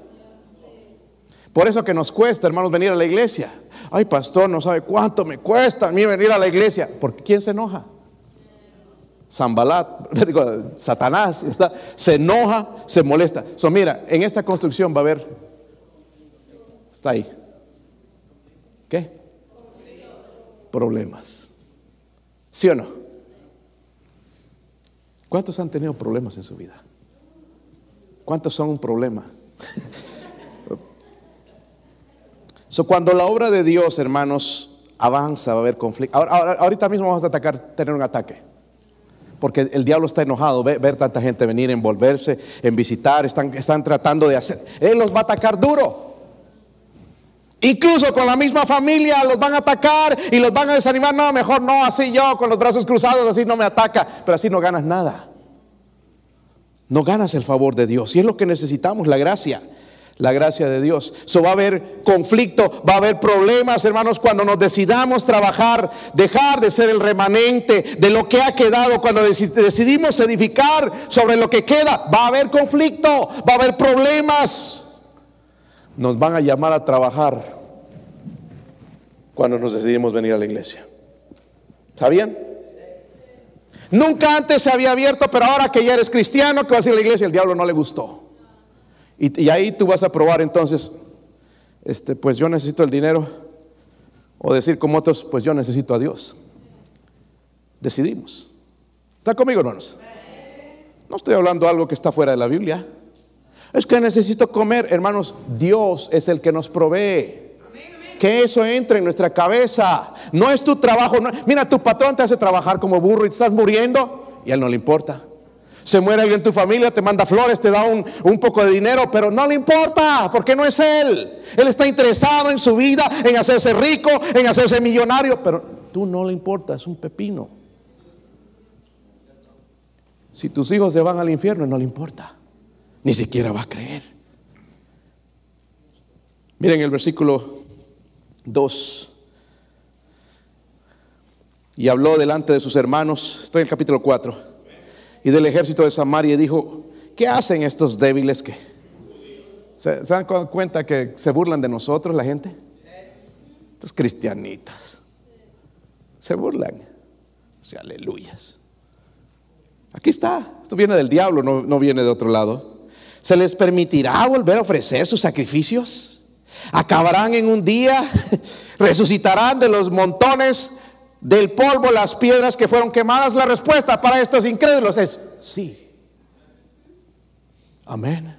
A: Por eso que nos cuesta, hermanos, venir a la iglesia. Ay, pastor, no sabe cuánto me cuesta a mí venir a la iglesia. ¿Por quién se enoja? Zambalat, [laughs] Satanás, se enoja, se molesta. So, mira, en esta construcción va a haber, está ahí, ¿Qué? Problemas. ¿Sí o no? ¿Cuántos han tenido problemas en su vida? ¿Cuántos son un problema? [laughs] so, cuando la obra de Dios, hermanos, avanza, va a haber conflicto. ahorita mismo vamos a atacar, tener un ataque. Porque el diablo está enojado, ver, ver tanta gente venir, envolverse, en visitar, están, están tratando de hacer. Él los va a atacar duro. Incluso con la misma familia los van a atacar y los van a desanimar. No, mejor no, así yo con los brazos cruzados, así no me ataca. Pero así no ganas nada. No ganas el favor de Dios. Y es lo que necesitamos, la gracia. La gracia de Dios. So va a haber conflicto, va a haber problemas, hermanos, cuando nos decidamos trabajar, dejar de ser el remanente de lo que ha quedado, cuando decidimos edificar sobre lo que queda, va a haber conflicto, va a haber problemas. Nos van a llamar a trabajar cuando nos decidimos venir a la iglesia. ¿Sabían? Nunca antes se había abierto, pero ahora que ya eres cristiano, que vas a ir a la iglesia, el diablo no le gustó. Y, ahí tú vas a probar entonces, este, pues yo necesito el dinero, o decir como otros, pues yo necesito a Dios. Decidimos. ¿Está conmigo, hermanos? No estoy hablando de algo que está fuera de la Biblia. Es que necesito comer, hermanos. Dios es el que nos provee. Que eso entre en nuestra cabeza. No es tu trabajo. mira, tu patrón te hace trabajar como burro y te estás muriendo y a él no le importa. Se muere alguien en tu familia, te manda flores, te da un, un, poco de dinero, pero no le importa, porque no es él. Él está interesado en su vida, en hacerse rico, en hacerse millonario, pero tú no le importa, es un pepino. Si tus hijos se van al infierno, no le importa, ni siquiera va a creer. Miren el versículo 2. Y habló delante de sus hermanos, estoy en el capítulo 4 y del ejército de Samaria dijo, ¿qué hacen estos débiles que... ¿Se, dan cuenta que se burlan de nosotros la gente? Estos cristianitas. Se burlan. O aleluyas. Aquí está. Esto viene del diablo, no, no viene de otro lado. ¿Se les permitirá volver a ofrecer sus sacrificios? ¿Acabarán en un día? [laughs] ¿Resucitarán de los montones del polvo las piedras que fueron quemadas? La respuesta para estos incrédulos es sí. Amén.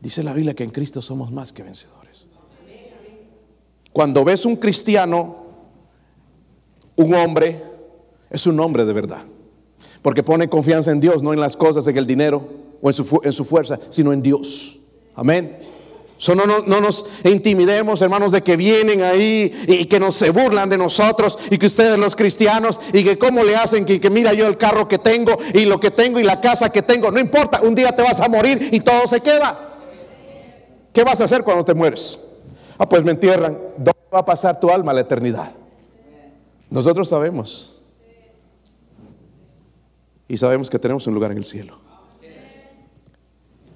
A: Dice la Biblia que en Cristo somos más que vencedores. Cuando ves un cristiano, un hombre, es un hombre de verdad. Porque pone confianza en Dios, no en las cosas, en el dinero o en su, en su fuerza, sino en Dios. Amén no, nos intimidemos, hermanos, de que vienen ahí y que nos se burlan de nosotros y que ustedes los cristianos y que cómo le hacen que, que mira yo el carro que tengo y lo que tengo y la casa que tengo. No importa, un día te vas a morir y todo se queda. ¿Qué vas a hacer cuando te mueres? Ah, pues me entierran. ¿Dónde va a pasar tu alma la eternidad? Nosotros sabemos. Y sabemos que tenemos un lugar en el cielo.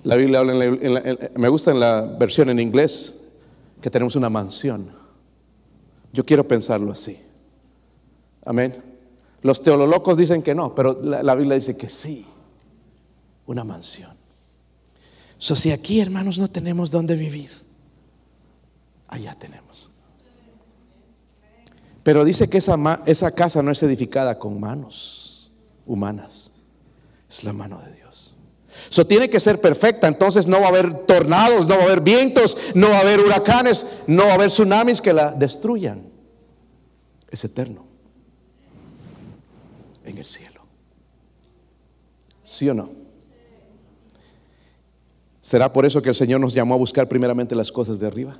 A: La Biblia habla, en me gusta en la versión en inglés, que tenemos una mansión. Yo quiero pensarlo así. Amén. Los teolólogos dicen que no, pero la, Biblia dice que sí. Una mansión. So, si aquí, hermanos, no tenemos dónde vivir, allá tenemos. Pero dice que esa, esa casa no es edificada con manos humanas, es la mano de Dios. Eso tiene que ser perfecta, entonces no va a haber tornados, no va a haber vientos, no va a haber huracanes, no va a haber tsunamis que la destruyan. Es eterno. En el cielo. ¿Sí o no? ¿Será por eso que el Señor nos llamó a buscar primeramente las cosas de arriba?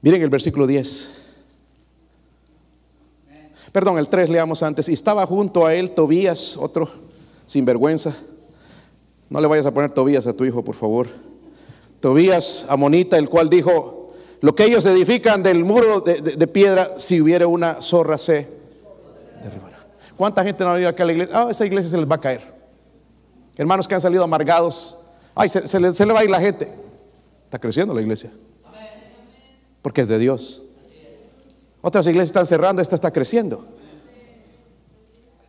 A: Miren el versículo 10. Perdón, el 3 leamos antes. Y estaba junto a él Tobías, otro sin vergüenza. No le vayas a poner Tobías a tu hijo, por favor. Tobías, amonita, el cual dijo, lo que ellos edifican del muro de, piedra, si hubiera una zorra se derribará. ¿Cuánta gente no ha ido acá a la iglesia? Ah, esa iglesia se les va a caer. Hermanos que han salido amargados. Ay, se, le, se le va a ir la gente. Está creciendo la iglesia. Porque es de Dios. Otras iglesias están cerrando, esta está creciendo.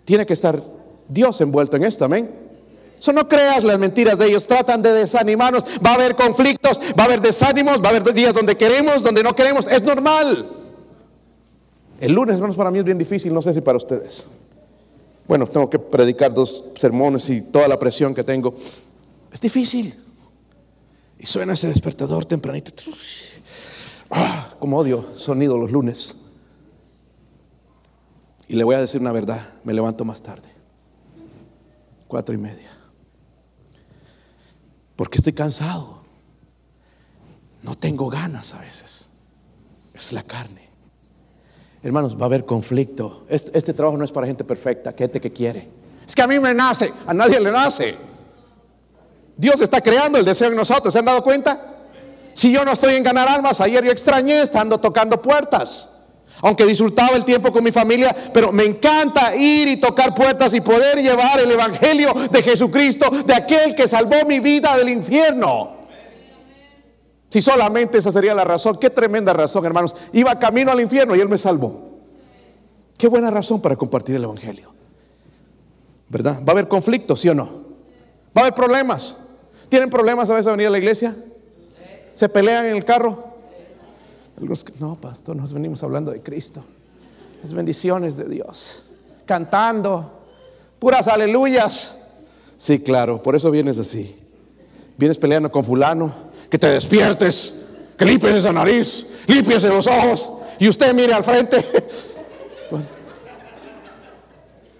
A: Tiene que estar Dios envuelto en esto, amén. Eso no creas las mentiras de ellos, tratan de desanimarnos, va a haber conflictos, va a haber desánimos, va a haber días donde queremos, donde no queremos, es normal. El lunes, hermanos, para mí es bien difícil, no sé si para ustedes. Bueno, tengo que predicar dos sermones y toda la presión que tengo. Es difícil. Y suena ese despertador tempranito. Ah, como odio sonido los lunes. Y le voy a decir una verdad, me levanto más tarde cuatro y media. Porque estoy cansado. No tengo ganas a veces. Es la carne. Hermanos, va a haber conflicto. Este, trabajo no es para gente perfecta, gente que quiere. Es que a mí me nace, a nadie le nace. Dios está creando el deseo en nosotros, ¿se han dado cuenta? Si yo no estoy en ganar almas, ayer yo extrañé estando tocando puertas. Aunque disfrutaba el tiempo con mi familia, pero me encanta ir y tocar puertas y poder llevar el Evangelio de Jesucristo, de aquel que salvó mi vida del infierno. Si solamente esa sería la razón, qué tremenda razón, hermanos. Iba camino al infierno y Él me salvó. Qué buena razón para compartir el Evangelio. ¿Verdad? ¿Va a haber conflictos, sí o no? ¿Va a haber problemas? ¿Tienen problemas a veces a venir a la iglesia? ¿Se pelean en el carro? No, pastor, nos venimos hablando de Cristo. Las bendiciones de Dios. Cantando. Puras aleluyas. Sí, claro, por eso vienes así. Vienes peleando con fulano. Que te despiertes. Que limpies esa nariz. Limpies los ojos. Y usted mire al frente. [laughs]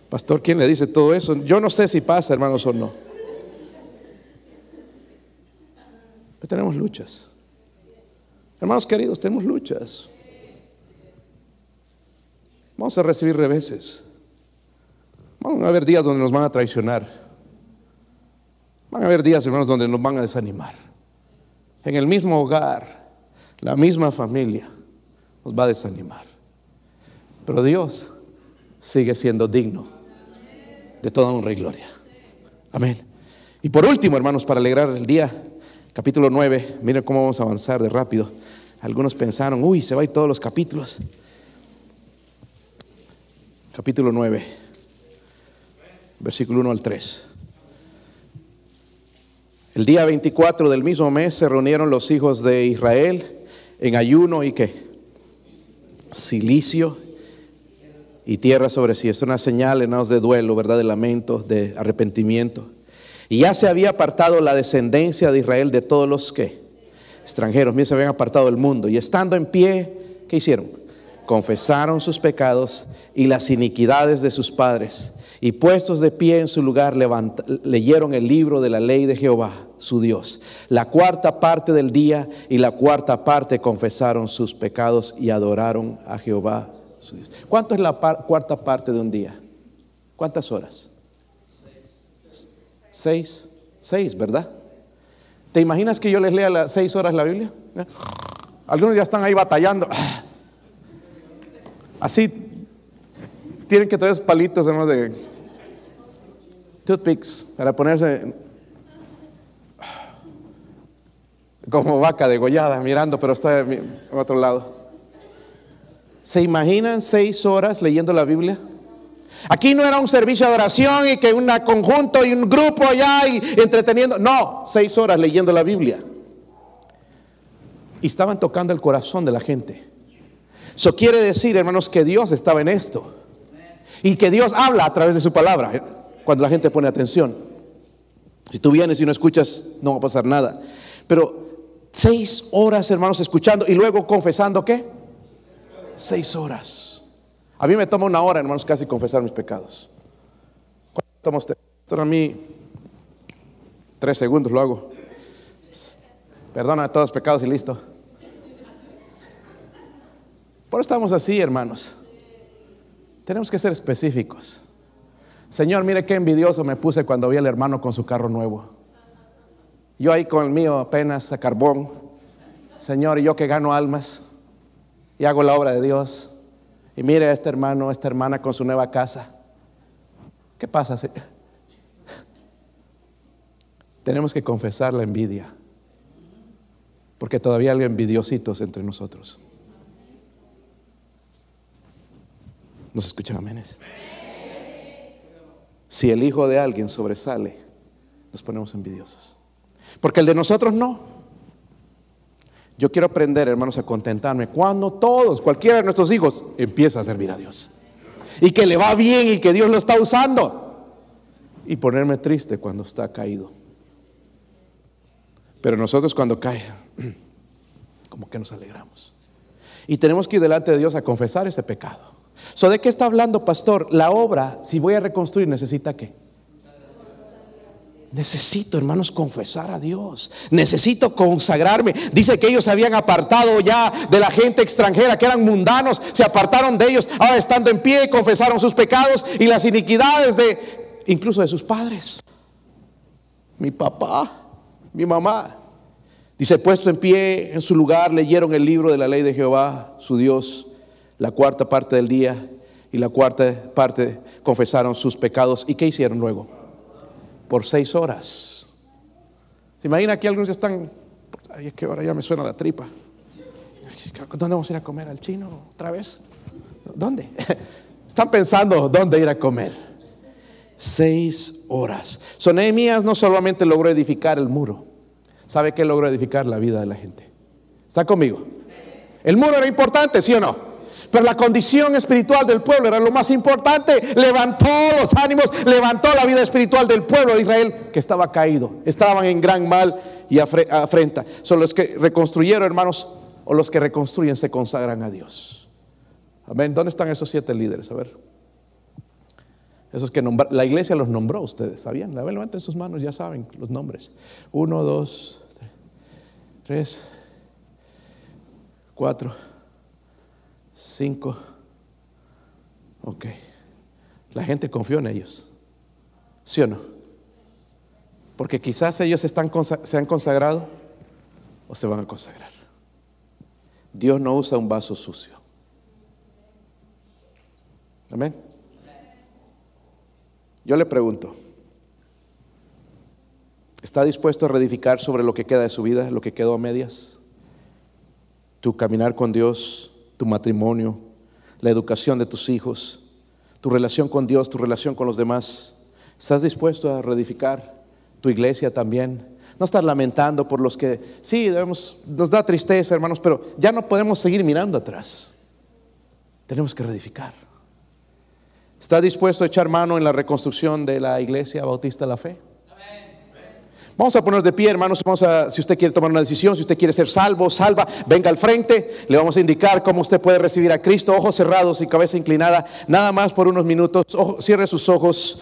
A: Pastor, ¿quién le dice todo eso? Yo no sé si pasa, hermanos, o no. Pero tenemos luchas. Hermanos queridos, tenemos luchas. Vamos a recibir reveses. Van a haber días donde nos van a traicionar. Van a haber días, hermanos, donde nos van a desanimar. En el mismo hogar, la misma familia nos va a desanimar. Pero Dios sigue siendo digno de toda honra y gloria. Amén. Y por último, hermanos, para alegrar el día, capítulo 9, miren cómo vamos a avanzar de rápido. Algunos pensaron, uy, se va a todos los capítulos. Capítulo 9, versículo 1 al 3. El día 24 del mismo mes se reunieron los hijos de Israel en ayuno y qué? Silicio y tierra sobre sí. Es una señal, hermanos, de duelo, ¿verdad? De lamento, de arrepentimiento. Y ya se había apartado la descendencia de Israel de todos los que extranjeros, miren, se habían apartado del mundo. Y estando en pie, ¿qué hicieron? Confesaron sus pecados y las iniquidades de sus padres. Y puestos de pie en su lugar, leyeron el libro de la ley de Jehová, su Dios. La cuarta parte del día y la cuarta parte confesaron sus pecados y adoraron a Jehová, su Dios. ¿Cuánto es la cuarta parte de un día? ¿Cuántas horas? Seis. Seis, ¿verdad? ¿Te imaginas que yo les lea las seis horas la Biblia? ¿Eh? Algunos ya están ahí batallando. Así tienen que traer palitos hermanos de toothpicks para ponerse como vaca degollada mirando, pero está en otro lado. ¿Se imaginan seis horas leyendo la Biblia? Aquí no era un servicio de oración y que un conjunto y un grupo allá y entreteniendo. No, seis horas leyendo la Biblia. Y estaban tocando el corazón de la gente. Eso quiere decir, hermanos, que Dios estaba en esto. Y que Dios habla a través de su palabra eh, cuando la gente pone atención. Si tú vienes y no escuchas, no va a pasar nada. Pero seis horas, hermanos, escuchando y luego confesando qué? Seis horas. A mí me toma una hora, hermanos, casi confesar mis pecados. ¿Cuánto toma usted? a mí tres segundos lo hago. Perdona todos los pecados y listo. Por estamos así, hermanos. Tenemos que ser específicos. Señor, mire qué envidioso me puse cuando vi al hermano con su carro nuevo. Yo ahí con el mío apenas a carbón. Señor, y yo que gano almas y hago la obra de Dios. Y mire a este hermano, a esta hermana con su nueva casa. ¿Qué pasa? Tenemos que confesar la envidia. Porque todavía hay envidiositos entre nosotros. ¿Nos escuchan amenes? Si el hijo de alguien sobresale, nos ponemos envidiosos. Porque el de nosotros no. Yo quiero aprender, hermanos, a contentarme cuando todos, cualquiera de nuestros hijos, empieza a servir a Dios. Y que le va bien y que Dios lo está usando. Y ponerme triste cuando está caído. Pero nosotros cuando cae, [clears throat] como que nos alegramos. Y tenemos que ir delante de Dios a confesar ese pecado. So, ¿De qué está hablando, pastor? La obra, si voy a reconstruir, necesita qué? Necesito, hermanos, confesar a Dios. Necesito consagrarme. Dice que ellos habían apartado ya de la gente extranjera, que eran mundanos, se apartaron de ellos. Ahora estando en pie, confesaron sus pecados y las iniquidades de incluso de sus padres. Mi papá, mi mamá. Dice, puesto en pie en su lugar, leyeron el libro de la ley de Jehová, su Dios, la cuarta parte del día y la cuarta parte confesaron sus pecados. ¿Y qué hicieron luego? Por seis horas. ¿Se imagina que algunos ya están, ay, es que ahora ya me suena la tripa. ¿Dónde vamos a ir a comer? ¿Al chino otra vez? ¿Dónde? [laughs] Están pensando dónde ir a comer. Seis horas. So, no solamente logró edificar el muro. ¿Sabe qué logró edificar la vida de la gente? ¿Está conmigo? El muro era importante, ¿sí o no? Pero la condición espiritual del pueblo era lo más importante. Levantó los ánimos, levantó la vida espiritual del pueblo de Israel que estaba caído. Estaban en gran mal y afrenta. Son los que reconstruyeron, hermanos, o los que reconstruyen se consagran a Dios. Amén. ¿Dónde están esos siete líderes? A ver. Esos que la iglesia los nombró ustedes, ¿sabían? Levanten sus manos, ya saben los nombres. Uno, dos, tres, cuatro, cinco. Ok. La gente confió en ellos. ¿Sí o no? Porque quizás ellos están, se han consagrado o se van a consagrar. Dios no usa un vaso sucio. Amén. Yo le pregunto, ¿está dispuesto a reedificar sobre lo que queda de su vida, lo que quedó a medias? Tu caminar con Dios, tu matrimonio, la educación de tus hijos, tu relación con Dios, tu relación con los demás. ¿Estás dispuesto a reedificar tu iglesia también? No estar lamentando por los que, sí, debemos, nos da tristeza, hermanos, pero ya no podemos seguir mirando atrás. Tenemos que reedificar. ¿Está dispuesto a echar mano en la reconstrucción de la iglesia bautista de la fe? Vamos a ponernos de pie, hermanos. Vamos a, si usted quiere tomar una decisión, si usted quiere ser salvo, salva, venga al frente. Le vamos a indicar cómo usted puede recibir a Cristo, ojos cerrados y cabeza inclinada, nada más por unos minutos. cierre sus ojos.